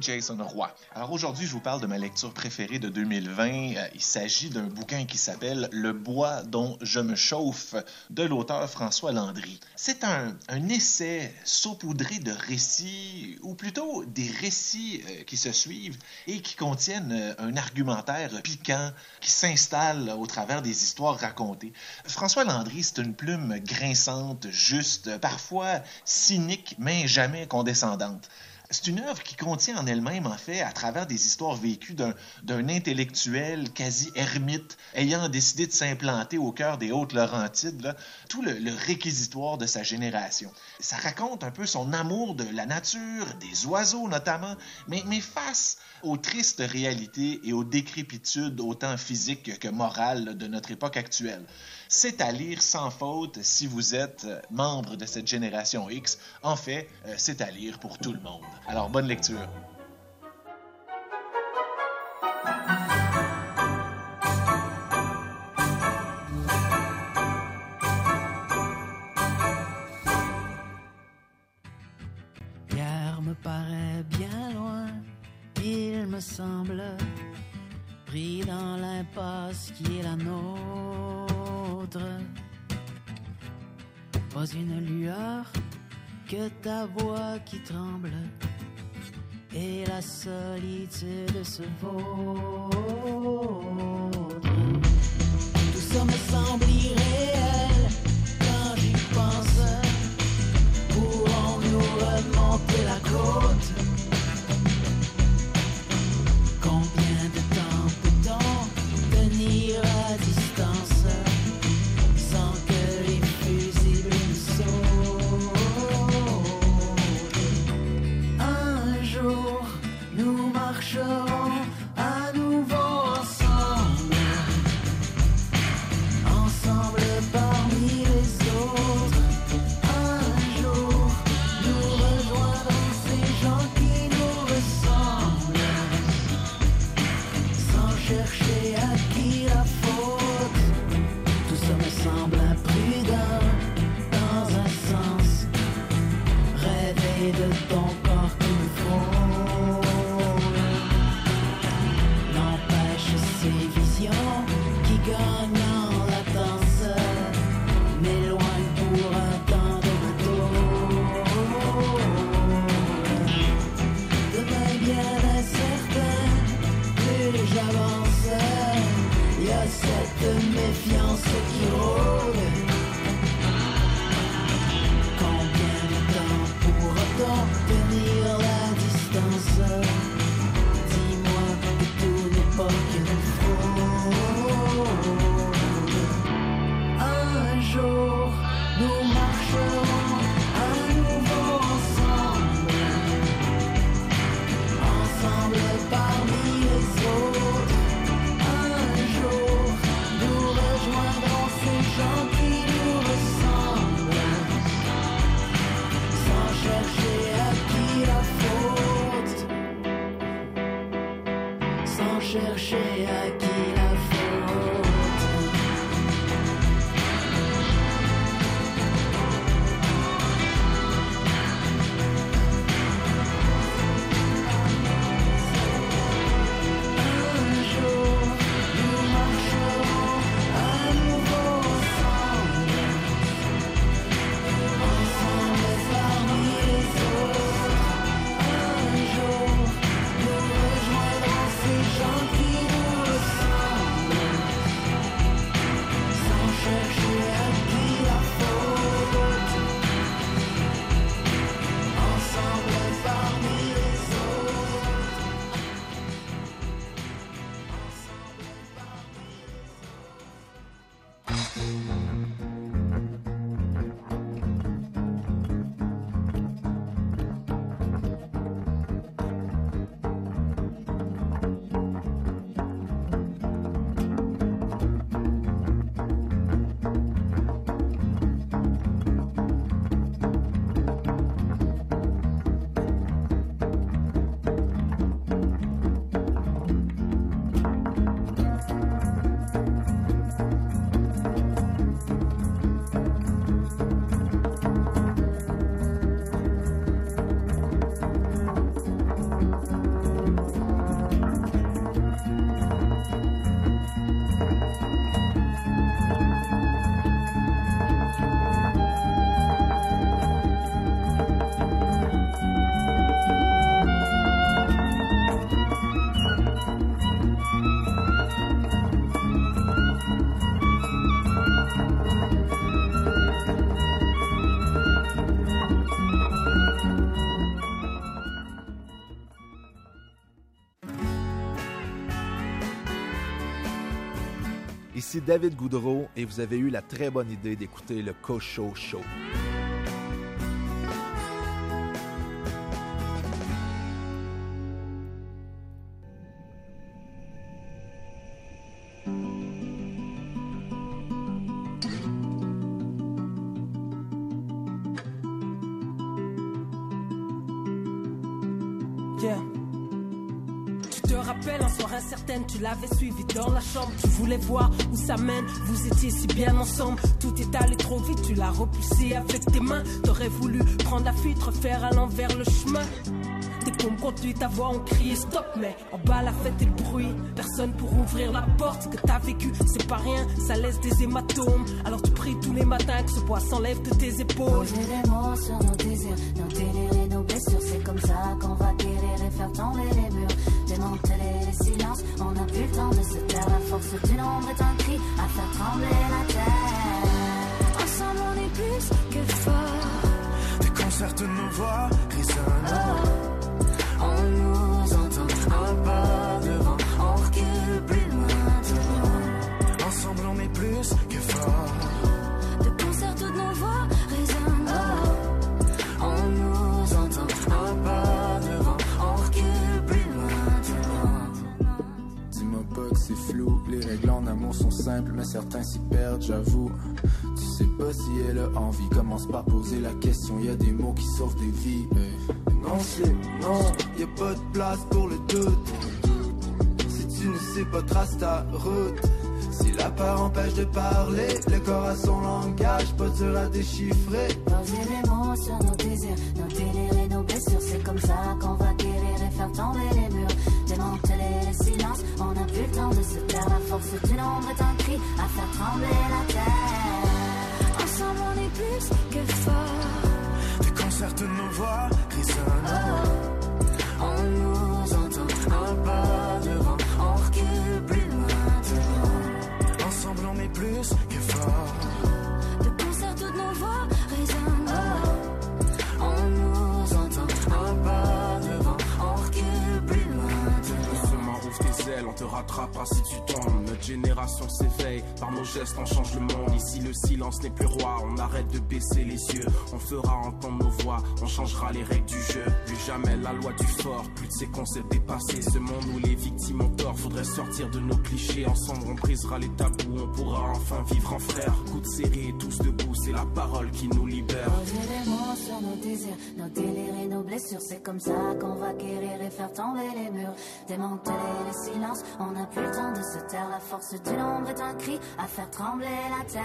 Jason Roy. Alors aujourd'hui, je vous parle de ma lecture préférée de 2020. Euh, il s'agit d'un bouquin qui s'appelle Le bois dont je me chauffe de l'auteur François Landry. C'est un, un, essai saupoudré de récits, ou plutôt des récits euh, qui se suivent et qui contiennent euh, un argumentaire piquant qui s'installe au travers des histoires racontées. François Landry, c'est une plume grinçante, juste, parfois cynique, mais jamais condescendante. C'est une œuvre qui contient en elle-même, en fait, à travers des histoires vécues d'un intellectuel quasi ermite ayant décidé de s'implanter au cœur des Hautes-Laurentides, tout le, réquisitoire de sa génération. Ça raconte un peu son amour de la nature, des oiseaux notamment, mais, mais face aux tristes réalités et aux décrépitudes autant physiques que morales de notre époque actuelle. C'est à lire sans faute si vous êtes membre de cette génération X. En fait, euh, c'est à lire pour tout le monde. Alors, bonne lecture. Pas une lueur que ta voix qui tremble et la solitude se vaut. Tout ça me semble irréel quand j'y pense. Pourrons-nous remonter la côte? David Goudreau et vous avez eu la très bonne idée d'écouter le Cocho Show. Rappelles, un soir incertaine, tu l'avais suivi dans la chambre. Tu voulais voir où ça mène, vous étiez si bien ensemble. Tout est allé trop vite, tu l'as repoussé avec tes mains. T'aurais voulu prendre la fuite, refaire à l'envers le chemin. Des pompes conduit ta voix, on criait stop, mais en bas la fête et le bruit. Personne pour ouvrir la porte, ce que t'as vécu, c'est pas rien, ça laisse des hématomes. Alors tu pries tous les matins que ce poids s'enlève de tes épaules. Mots sur nos désirs, nos délires et nos blessures. C'est comme ça qu'on va guérir et faire tomber les. Démanteler les silences, on n'a plus le temps de se taire. La force du nombre est un cri à faire trembler la terre. Ensemble, on est plus que fort. Des concerts de nos voix résonnent. On nous entend un pas devant, on recule plus loin. Ensemble, on est plus que fort. Règles en amour sont simples, mais certains s'y perdent, j'avoue. Tu sais pas si elle a envie, commence par poser la question, y a des mots qui sauvent des vies. Non, c'est non, y a pas de place pour le doute. Si tu ne sais pas, trace ta route. Si la peur empêche de parler, le corps a son langage, pas dur à déchiffrer. Des mots sur nos désirs, nos délires et nos blessures. C'est comme ça qu'on va guérir et faire tomber les murs. Silences, on n'a plus le temps de se taire. La force du nombre est un cri à faire trembler la terre. Ensemble, on est plus que fort. Des concerts de nos voix résonnent. On nous entend un pas devant, on recule plus loin devant. Ensemble, on est plus que fort. De concert, toutes nos voix résonnent. On te rattrapera si tu tombes. Notre génération s'éveille, par nos gestes on change le monde. Ici le silence n'est plus roi, on arrête de baisser les yeux. On fera entendre nos voix, on changera les règles du jeu. Plus jamais la loi du fort, plus de ces concepts dépassés. Ce monde où les victimes ont tort, faudrait sortir de nos clichés. Ensemble on brisera les tabous, on pourra enfin vivre en frère. Coup de série, tous debout, c'est la parole qui nous libère. Poser des mots sur nos désirs, nos délires et nos blessures. C'est comme ça qu'on va guérir et faire tomber les murs. Démanteler les silences, on n'a plus le temps de se taire. La force du nombre est un cri à faire trembler la terre.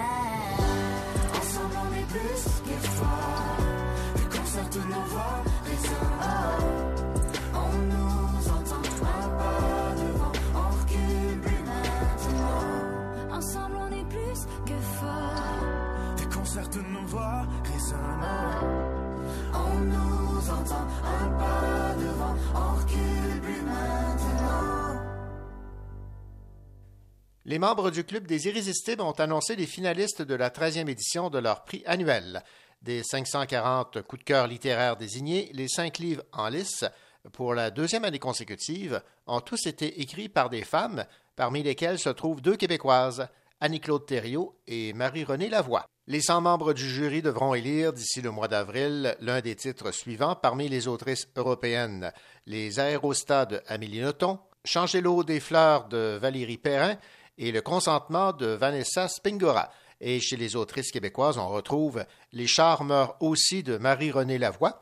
Ensemble, on est plus que fort. Des concerts de nos voix résonnent. On nous entend un pas devant, on recule plus maintenant. Ensemble, on est plus que fort. Des concerts de nos voix résonnent. On nous entend un pas devant, on recule Les membres du Club des Irrésistibles ont annoncé les finalistes de la 13e édition de leur prix annuel. Des 540 coups de cœur littéraires désignés, les cinq livres en lice, pour la deuxième année consécutive, ont tous été écrits par des femmes, parmi lesquelles se trouvent deux Québécoises, Annie-Claude Thériault et Marie-Renée Lavoie. Les 100 membres du jury devront élire d'ici le mois d'avril l'un des titres suivants parmi les autrices européennes Les aérostats de Amélie Nothomb, Changer l'eau des fleurs de Valérie Perrin et Le consentement de Vanessa Spingora. Et chez les autrices québécoises, on retrouve Les charmeurs aussi de Marie-Renée Lavoie.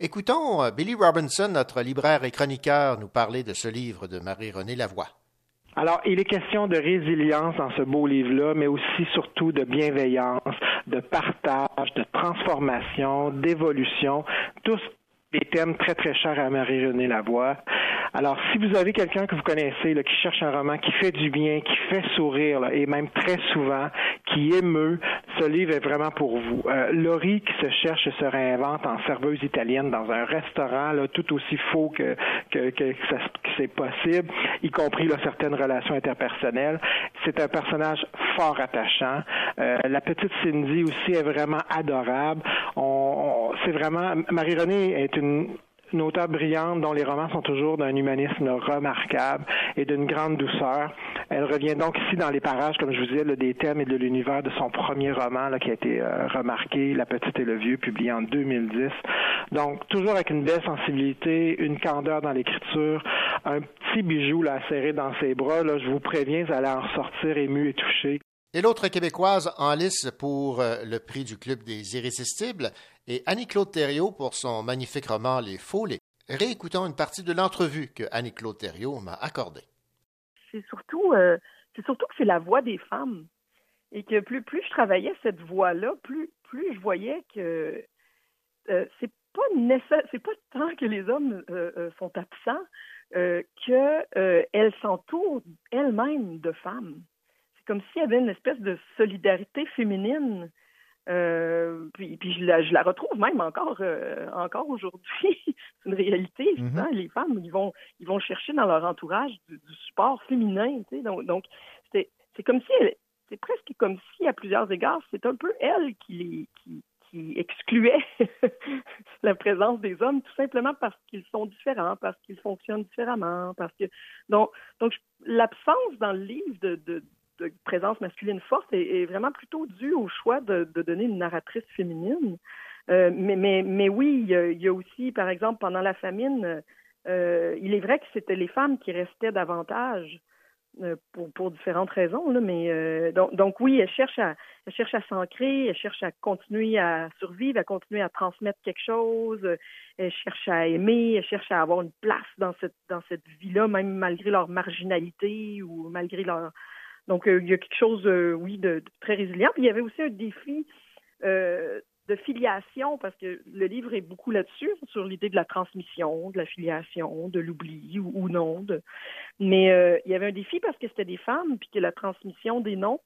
Écoutons euh, Billy Robinson, notre libraire et chroniqueur, nous parler de ce livre de Marie-Renée Lavoie. Alors, il est question de résilience dans ce beau livre-là, mais aussi surtout de bienveillance, de partage, de transformation, d'évolution, tous des thèmes très très chers à Marie-Renée Lavoie. Alors, si vous avez quelqu'un que vous connaissez là, qui cherche un roman qui fait du bien, qui fait sourire, là, et même très souvent, qui émeut, ce livre est vraiment pour vous. Euh, Laurie qui se cherche et se réinvente en serveuse italienne dans un restaurant, là, tout aussi faux que, que, que, que c'est possible, y compris là, certaines relations interpersonnelles. C'est un personnage fort attachant. Euh, la petite Cindy aussi est vraiment adorable. On, on- c'est vraiment Marie-Renée est une une auteure brillante dont les romans sont toujours d'un humanisme remarquable et d'une grande douceur. Elle revient donc ici dans les parages, comme je vous disais, des thèmes et de l'univers de son premier roman qui a été euh, remarqué, La petite et le vieux, publié en 2010. Donc, toujours avec une belle sensibilité, une candeur dans l'écriture, un petit bijou là, serré dans ses bras. Je vous préviens, vous allez en ressortir ému et touché. Et l'autre québécoise en lice pour euh, le prix du Club des Irrésistibles est Annie-Claude Thériault pour son magnifique roman Les Folies. Réécoutons une partie de l'entrevue que Annie-Claude Thériault m'a accordée. C'est surtout, euh, c'est surtout que c'est la voix des femmes. Et que plus, plus je travaillais cette voix-là, plus, plus je voyais que euh, c'est pas c'est pas tant que les hommes sont absents qu'elles s'entourent elles-mêmes de femmes comme s'il y avait une espèce de solidarité féminine. Euh, puis, puis je, la, je, la, retrouve même encore euh, encore aujourd'hui. c'est une réalité. Mm Les femmes, ils vont ils vont chercher dans leur entourage du, support féminin. Tu sais, donc donc c'est c'est comme si c'est presque comme si à plusieurs égards c'est un peu elle qui les qui, qui excluait la présence des hommes tout simplement parce qu'ils sont différents, parce qu'ils fonctionnent différemment, parce que donc donc l'absence dans le livre de, de présence masculine forte est, vraiment plutôt due au choix de, donner une narratrice féminine. Euh, mais, mais, mais oui, il y, a, aussi, par exemple, pendant la famine, euh, il est vrai que c'était les femmes qui restaient davantage euh, pour, pour différentes raisons, là, mais donc, donc, oui, elles cherchent à elles cherchent à s'ancrer, elles cherchent à continuer à survivre, à continuer à transmettre quelque chose, elles cherchent à aimer, elles cherchent à avoir une place dans cette dans cette vie-là, même malgré leur marginalité ou malgré leur donc, euh, il y a quelque chose, euh, oui, de, très résilient. Puis il y avait aussi un défi euh, de filiation, parce que le livre est beaucoup là-dessus, sur l'idée de la transmission, de la filiation, de l'oubli ou, non. Mais il y avait un défi parce que c'était des femmes, puis que la transmission des noms,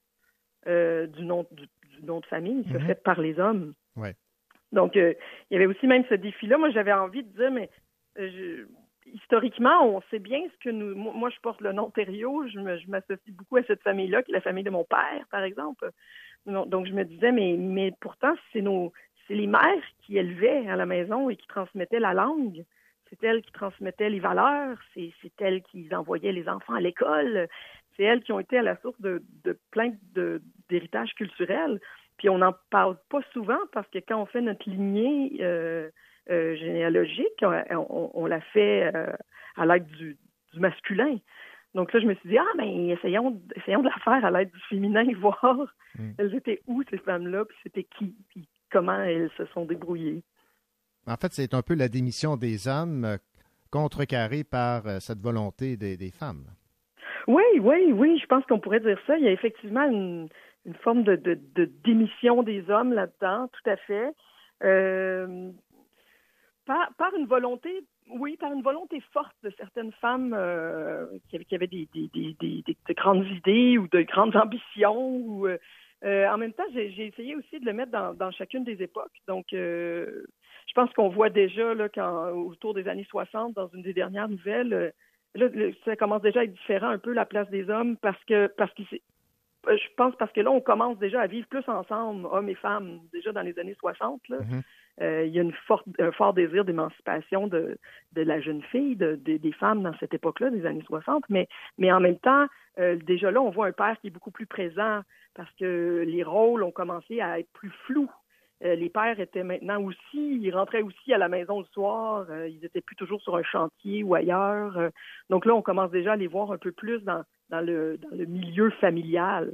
du, nom, du, nom de famille, se mm-hmm. fait par les hommes. Ouais. Donc, il y avait aussi même ce défi-là. Moi, j'avais envie de dire, mais je, historiquement, on sait bien ce que nous. Moi, je porte le nom Thériault, je m'associe beaucoup à cette famille-là, qui est la famille de mon père, par exemple. Donc, je me disais, mais, pourtant, c'est nos, c'est les mères qui élevaient à la maison et qui transmettaient la langue. C'est elles qui transmettaient les valeurs, c'est, elles qui envoyaient les enfants à l'école, c'est elles qui ont été à la source de, plein de, d'héritage culturel. Puis on n'en parle pas souvent parce que quand on fait notre lignée euh, euh, généalogique, on, l'a fait euh, à l'aide du, masculin. Donc là, je me suis dit, ah, mais essayons, essayons de la faire à l'aide du féminin, voir mm. elles étaient où, ces femmes-là, puis c'était qui, puis comment elles se sont débrouillées. En fait, c'est un peu la démission des hommes euh, contrecarrée par cette volonté des, femmes. Oui, oui, oui, je pense qu'on pourrait dire ça. Il y a effectivement une, forme de, démission des hommes là-dedans, tout à fait. Euh, par, une volonté, oui, par une volonté forte de certaines femmes euh, qui, avaient, des, de grandes idées ou de grandes ambitions. Ou, euh, euh, en même temps, j'ai essayé aussi de le mettre dans, chacune des époques. Donc, je pense qu'on voit déjà là, quand, autour des années 60, dans une des dernières nouvelles, là, ça commence déjà à être différent un peu la place des hommes parce que parce que je pense parce que là, on commence déjà à vivre plus ensemble, hommes et femmes, déjà dans les années 60. Là. Mm-hmm. Euh, il y a une forte, un fort désir d'émancipation de, de la jeune fille, de, des femmes dans cette époque-là, des années 60, mais, mais en même temps, euh, déjà là, on voit un père qui est beaucoup plus présent parce que les rôles ont commencé à être plus flous. Euh, les pères étaient maintenant aussi, ils rentraient aussi à la maison le soir, ils étaient plus toujours sur un chantier ou ailleurs. donc là, on commence déjà à les voir un peu plus dans, dans, le, dans le milieu familial.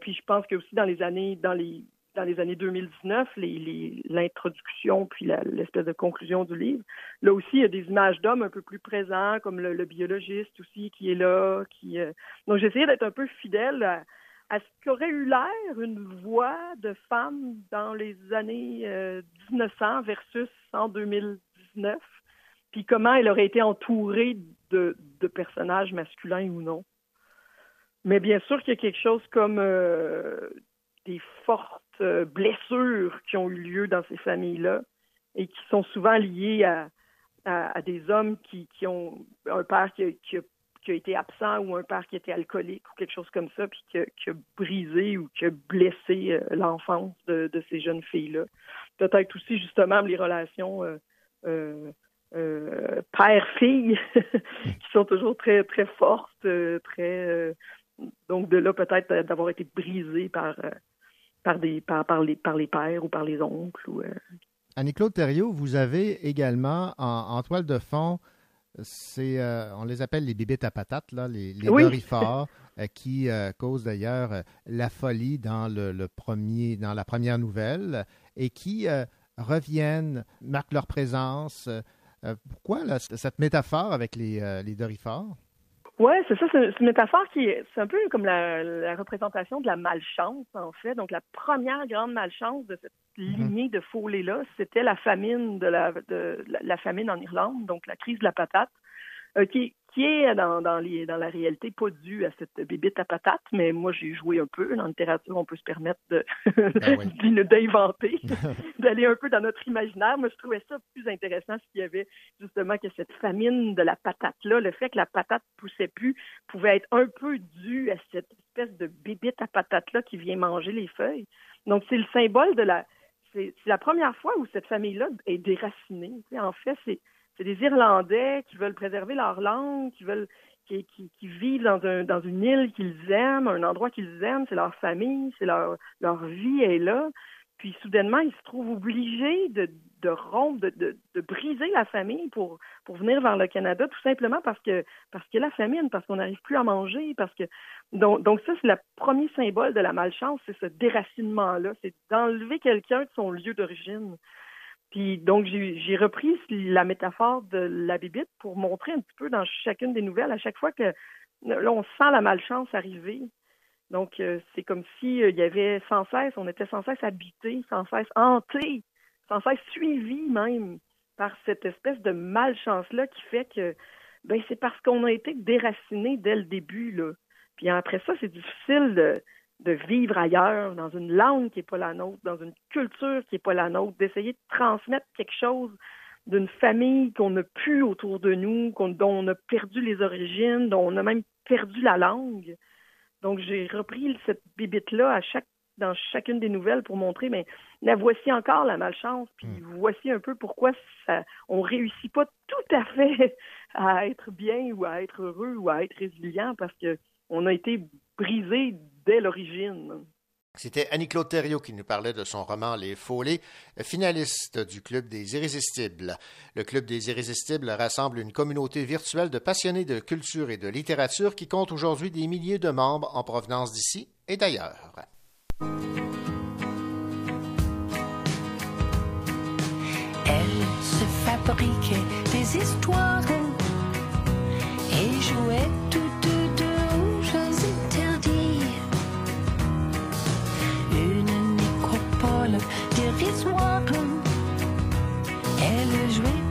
puis je pense que aussi dans les années, dans les dans les années 2019, l'introduction puis l'espèce de conclusion du livre. Là aussi, il y a des images d'hommes un peu plus présents, comme le, biologiste aussi qui est là. Euh, Donc, j'essayais d'être un peu fidèle à, ce qu'aurait eu l'air une voix de femme dans les années 1900 euh, versus en 2019, puis comment elle aurait été entourée de, personnages masculins ou non. Mais bien sûr qu'il y a quelque chose comme euh, des fortes euh, blessures qui ont eu lieu dans ces familles-là et qui sont souvent liées à, des hommes qui, ont un père qui a, été absent ou un père qui était alcoolique ou quelque chose comme ça, puis qui a, brisé ou qui a blessé euh, l'enfance de, ces jeunes filles-là. Peut-être aussi justement les relations euh, père-fille qui sont toujours très très fortes, très donc de là peut-être d'avoir été brisé par par des par, par, les par les pères ou par les oncles ou Annie-Claude Thériault, vous avez également en, toile de fond c'est on les appelle les bibites à patates là, les, les qui causent d'ailleurs la folie dans le, le, premier dans la première nouvelle et qui reviennent, marquent leur présence, euh, pourquoi cette métaphore avec les, euh, les dorifores? Oui, c'est ça. C'est une métaphore qui est, c'est un peu comme la, représentation de la malchance, en fait. Donc, la première grande malchance de cette mm-hmm. lignée de follet-là, c'était la famine de la, de, la, famine en Irlande, donc la crise de la patate, euh, qui, qui est dans, dans, les, dans la réalité pas due à cette bibite à patate, mais moi j'ai joué un peu. Dans la littérature, on peut se permettre de ben d'inventer, d'aller un peu dans notre imaginaire. Moi, je trouvais ça plus intéressant s'il y avait justement que cette famine de la patate-là, le fait que la patate poussait plus, pouvait être un peu dû à cette espèce de bibite à patate-là qui vient manger les feuilles. Donc, c'est le symbole de la. C'est la première fois où cette famille-là est déracinée. En fait, c'est c'est des Irlandais qui veulent préserver leur langue, qui veulent qui, vivent dans, un, dans une île qu'ils aiment, un endroit qu'ils aiment, c'est leur famille, c'est leur, leur vie est là. Puis soudainement, ils se trouvent obligés de, rompre, de, de, de, briser la famille pour, pour venir vers le Canada, tout simplement parce que parce que la famine, parce qu'on n'arrive plus à manger, parce que donc, donc ça, c'est le premier symbole de la malchance, c'est ce déracinement-là, c'est d'enlever quelqu'un de son lieu d'origine. Puis donc, j'ai repris la métaphore de la bibite pour montrer un petit peu dans chacune des nouvelles, à chaque fois que là, on sent la malchance arriver. Donc, euh, c'est comme s'il euh, y avait sans cesse, on était sans cesse habité, sans cesse hanté, sans cesse suivi même par cette espèce de malchance-là qui fait que ben c'est parce qu'on a été déraciné dès le début. Là. Puis après ça, c'est difficile de, de vivre ailleurs, dans une langue qui n'est pas la nôtre, dans une culture qui n'est pas la nôtre, d'essayer de transmettre quelque chose d'une famille qu'on n'a plus autour de nous, dont on a perdu les origines, dont on a même perdu la langue. Donc j'ai repris cette bibite-là à chaque dans chacune des nouvelles pour montrer, mais la voici encore la malchance, puis hmm. voici un peu pourquoi ça, on réussit pas tout à fait à être bien ou à être heureux ou à être résilient parce que on a été brisé dès l'origine. C'était Annie-Claude Thériault qui nous parlait de son roman Les Folés, finaliste du Club des Irrésistibles. Le Club des Irrésistibles rassemble une communauté virtuelle de passionnés de culture et de littérature qui compte aujourd'hui des milliers de membres en provenance d'ici et d'ailleurs. Elle se fabriquait des histoires et jouait Elle jouait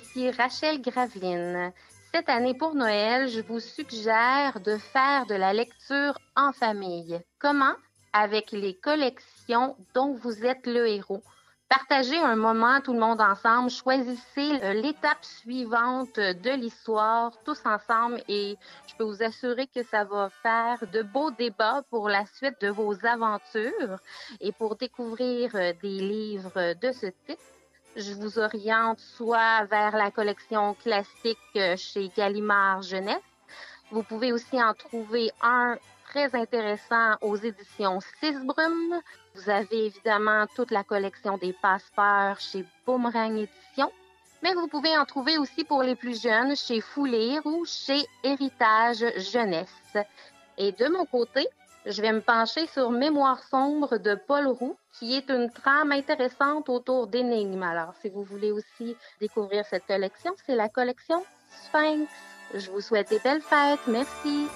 ici Rachel Graveline. Cette année pour Noël, je vous suggère de faire de la lecture en famille. Comment? Avec les collections dont vous êtes le héros. Partagez un moment tout le monde ensemble, choisissez euh, l'étape suivante de l'histoire tous ensemble et je peux vous assurer que ça va faire de beaux débats pour la suite de vos aventures et pour découvrir euh, des livres de ce type. Je vous oriente soit vers la collection classique euh, chez Gallimard Jeunesse. Vous pouvez aussi en trouver un très intéressant aux éditions Sisbrum. Vous avez évidemment toute la collection des passepeurs chez Boomerang Éditions. Mais vous pouvez en trouver aussi pour les plus jeunes chez Foulire ou chez Héritage Jeunesse. Et de mon côté, je vais me pencher sur Mémoire sombre de Paul Roux, qui est une trame intéressante autour d'énigmes. Alors, si vous voulez aussi découvrir cette collection, c'est la collection Sphinx. Je vous souhaite des belles fêtes. Merci.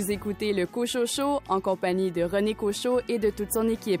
Vous écoutez le Cochot Show en compagnie de René Cochot et de toute son équipe.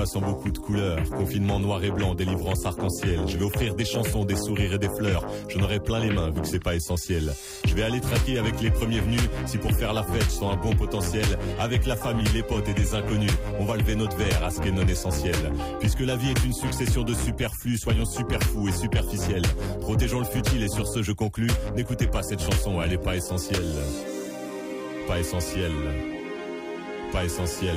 Mois sans beaucoup de couleurs, confinement noir et blanc, délivrance arc-en-ciel, je vais offrir des chansons, des sourires et des fleurs. Je n'aurai plein les mains vu que c'est pas essentiel. Je vais aller traquer avec les premiers venus, si pour faire la fête, je sens un bon potentiel. Avec la famille, les potes et des inconnus, on va lever notre verre à ce qui est non essentiel. Puisque la vie est une succession de superflus, soyons super fous et superficiels. Protégeons le futile et sur ce je conclus, n'écoutez pas cette chanson, elle est pas essentielle. Pas essentielle. Pas essentielle.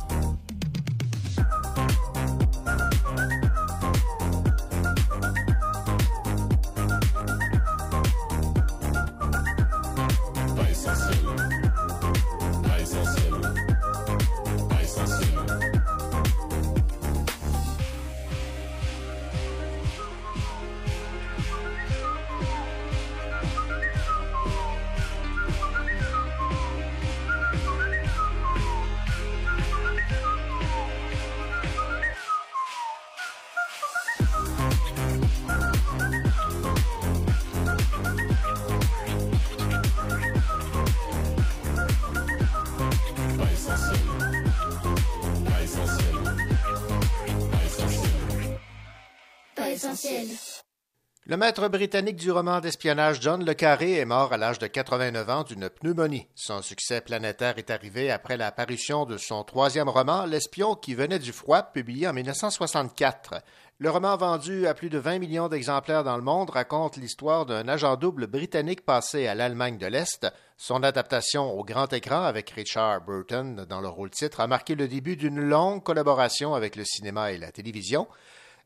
Le maître britannique du roman d'espionnage John Le Carré est mort à l'âge de 89 ans d'une pneumonie. Son succès planétaire est arrivé après la parution de son troisième roman, L'espion qui venait du froid, publié en 1964. Le roman vendu à plus de 20 millions d'exemplaires dans le monde raconte l'histoire d'un agent double britannique passé à l'Allemagne de l'Est. Son adaptation au grand écran avec Richard Burton dans le rôle titre a marqué le début d'une longue collaboration avec le cinéma et la télévision.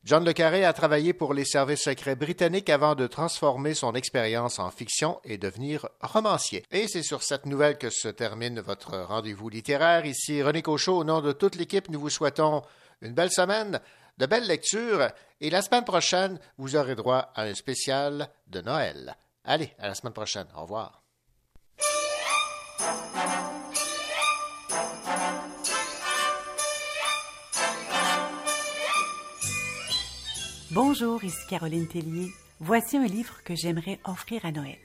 John Le Carré a travaillé pour les services secrets britanniques avant de transformer son expérience en fiction et devenir romancier. Et c'est sur cette nouvelle que se termine votre rendez-vous littéraire. Ici René Cochot, au nom de toute l'équipe, nous vous souhaitons une belle semaine, de belles lectures, et la semaine prochaine, vous aurez droit à un spécial de Noël. Allez, à la semaine prochaine. Au revoir. Bonjour, ici Caroline Tellier. Voici un livre que j'aimerais offrir à Noël.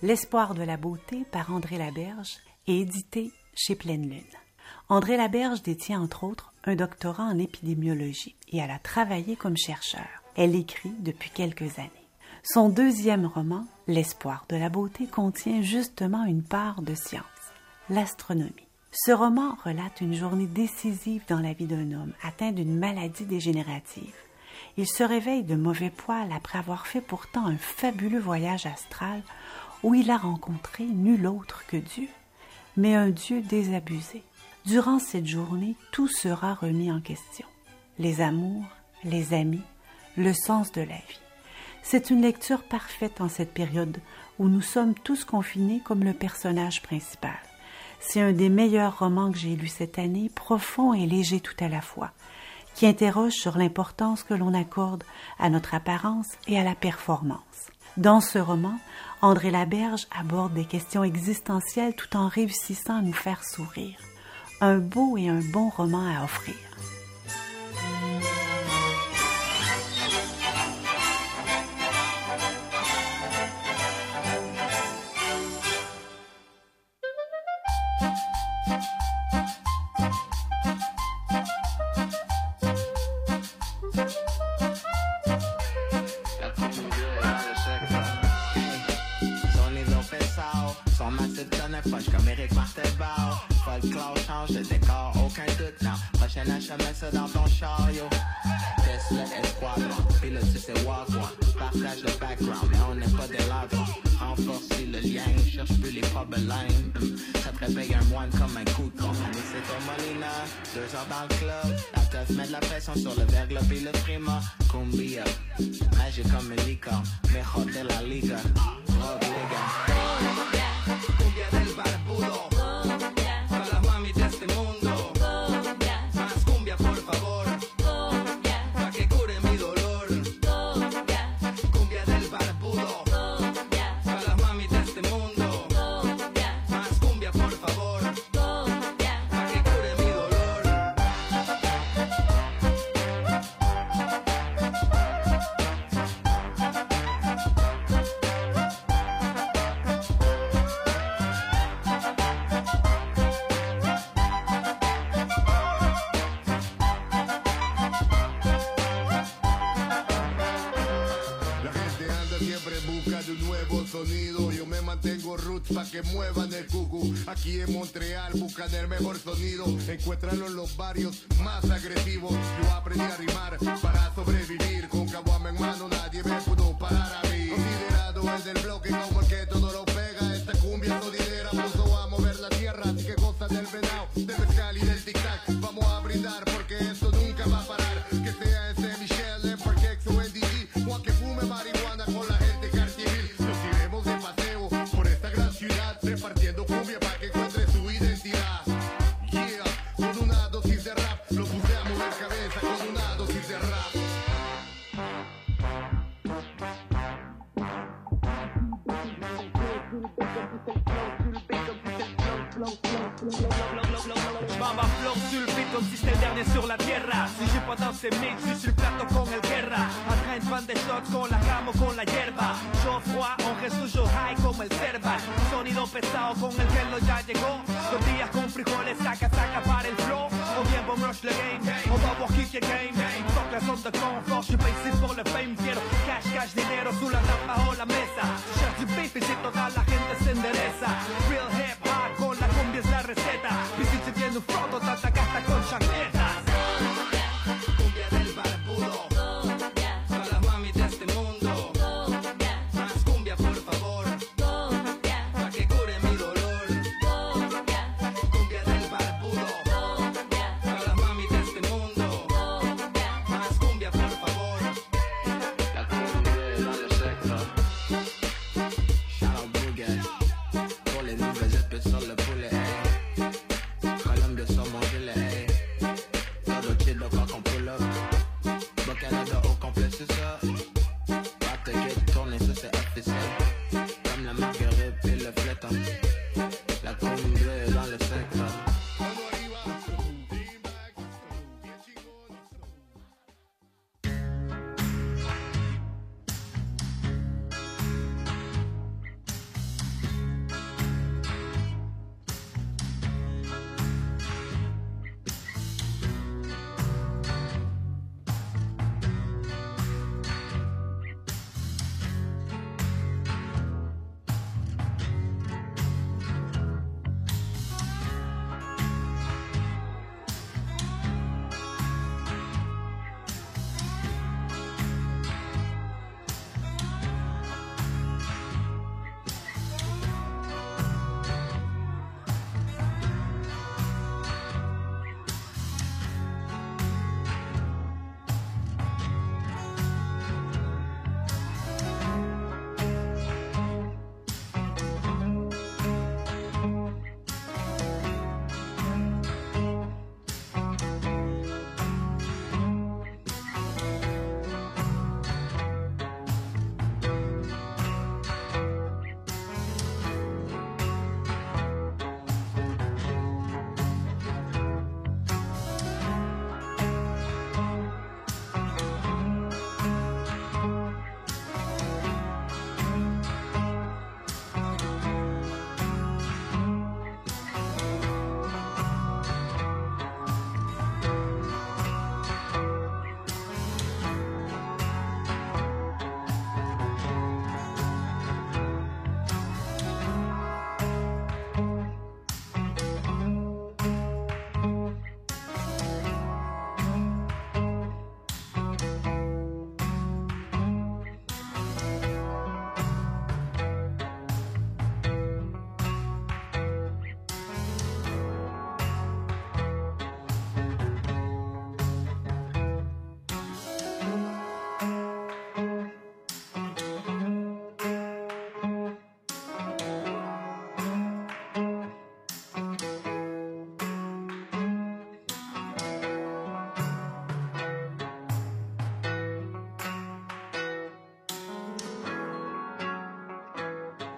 L'espoir de la beauté par André Laberge et édité chez Pleine Lune. André Laberge détient entre autres un doctorat en épidémiologie et elle a travaillé comme chercheur. Elle écrit depuis quelques années. Son deuxième roman, L'espoir de la beauté, contient justement une part de science, l'astronomie. Ce roman relate une journée décisive dans la vie d'un homme atteint d'une maladie dégénérative. Il se réveille de mauvais poil après avoir fait pourtant un fabuleux voyage astral où il a rencontré nul autre que Dieu, mais un Dieu désabusé. Durant cette journée, tout sera remis en question. Les amours, les amis, le sens de la vie. C'est une lecture parfaite en cette période où nous sommes tous confinés comme le personnage principal. C'est un des meilleurs romans que j'ai lus cette année, profond et léger tout à la fois, qui interroge sur l'importance que l'on accorde à notre apparence et à la performance. Dans ce roman, André Laberge aborde des questions existentielles tout en réussissant à nous faire sourire. Un beau et un bon roman à offrir. tener mejor sonido. de con la ramos, con la hierba. Yo fue un Jesús yo high como el cerval. Sonido pesado con el pelo ya llegó. Dos días con frijoles, saca, saca para el flow. O bien vamos rush the game, o vamos kick the game. Tocas on the ground, flush your faces for the fame. Quiero cash, cash, dinero, tú la tapa o la mesa. Shut your baby, si toda la gente se endereza. Real hip hop, con la cumbia es la receta. Y si se tiene un frodo, te atacaste con chaqueta.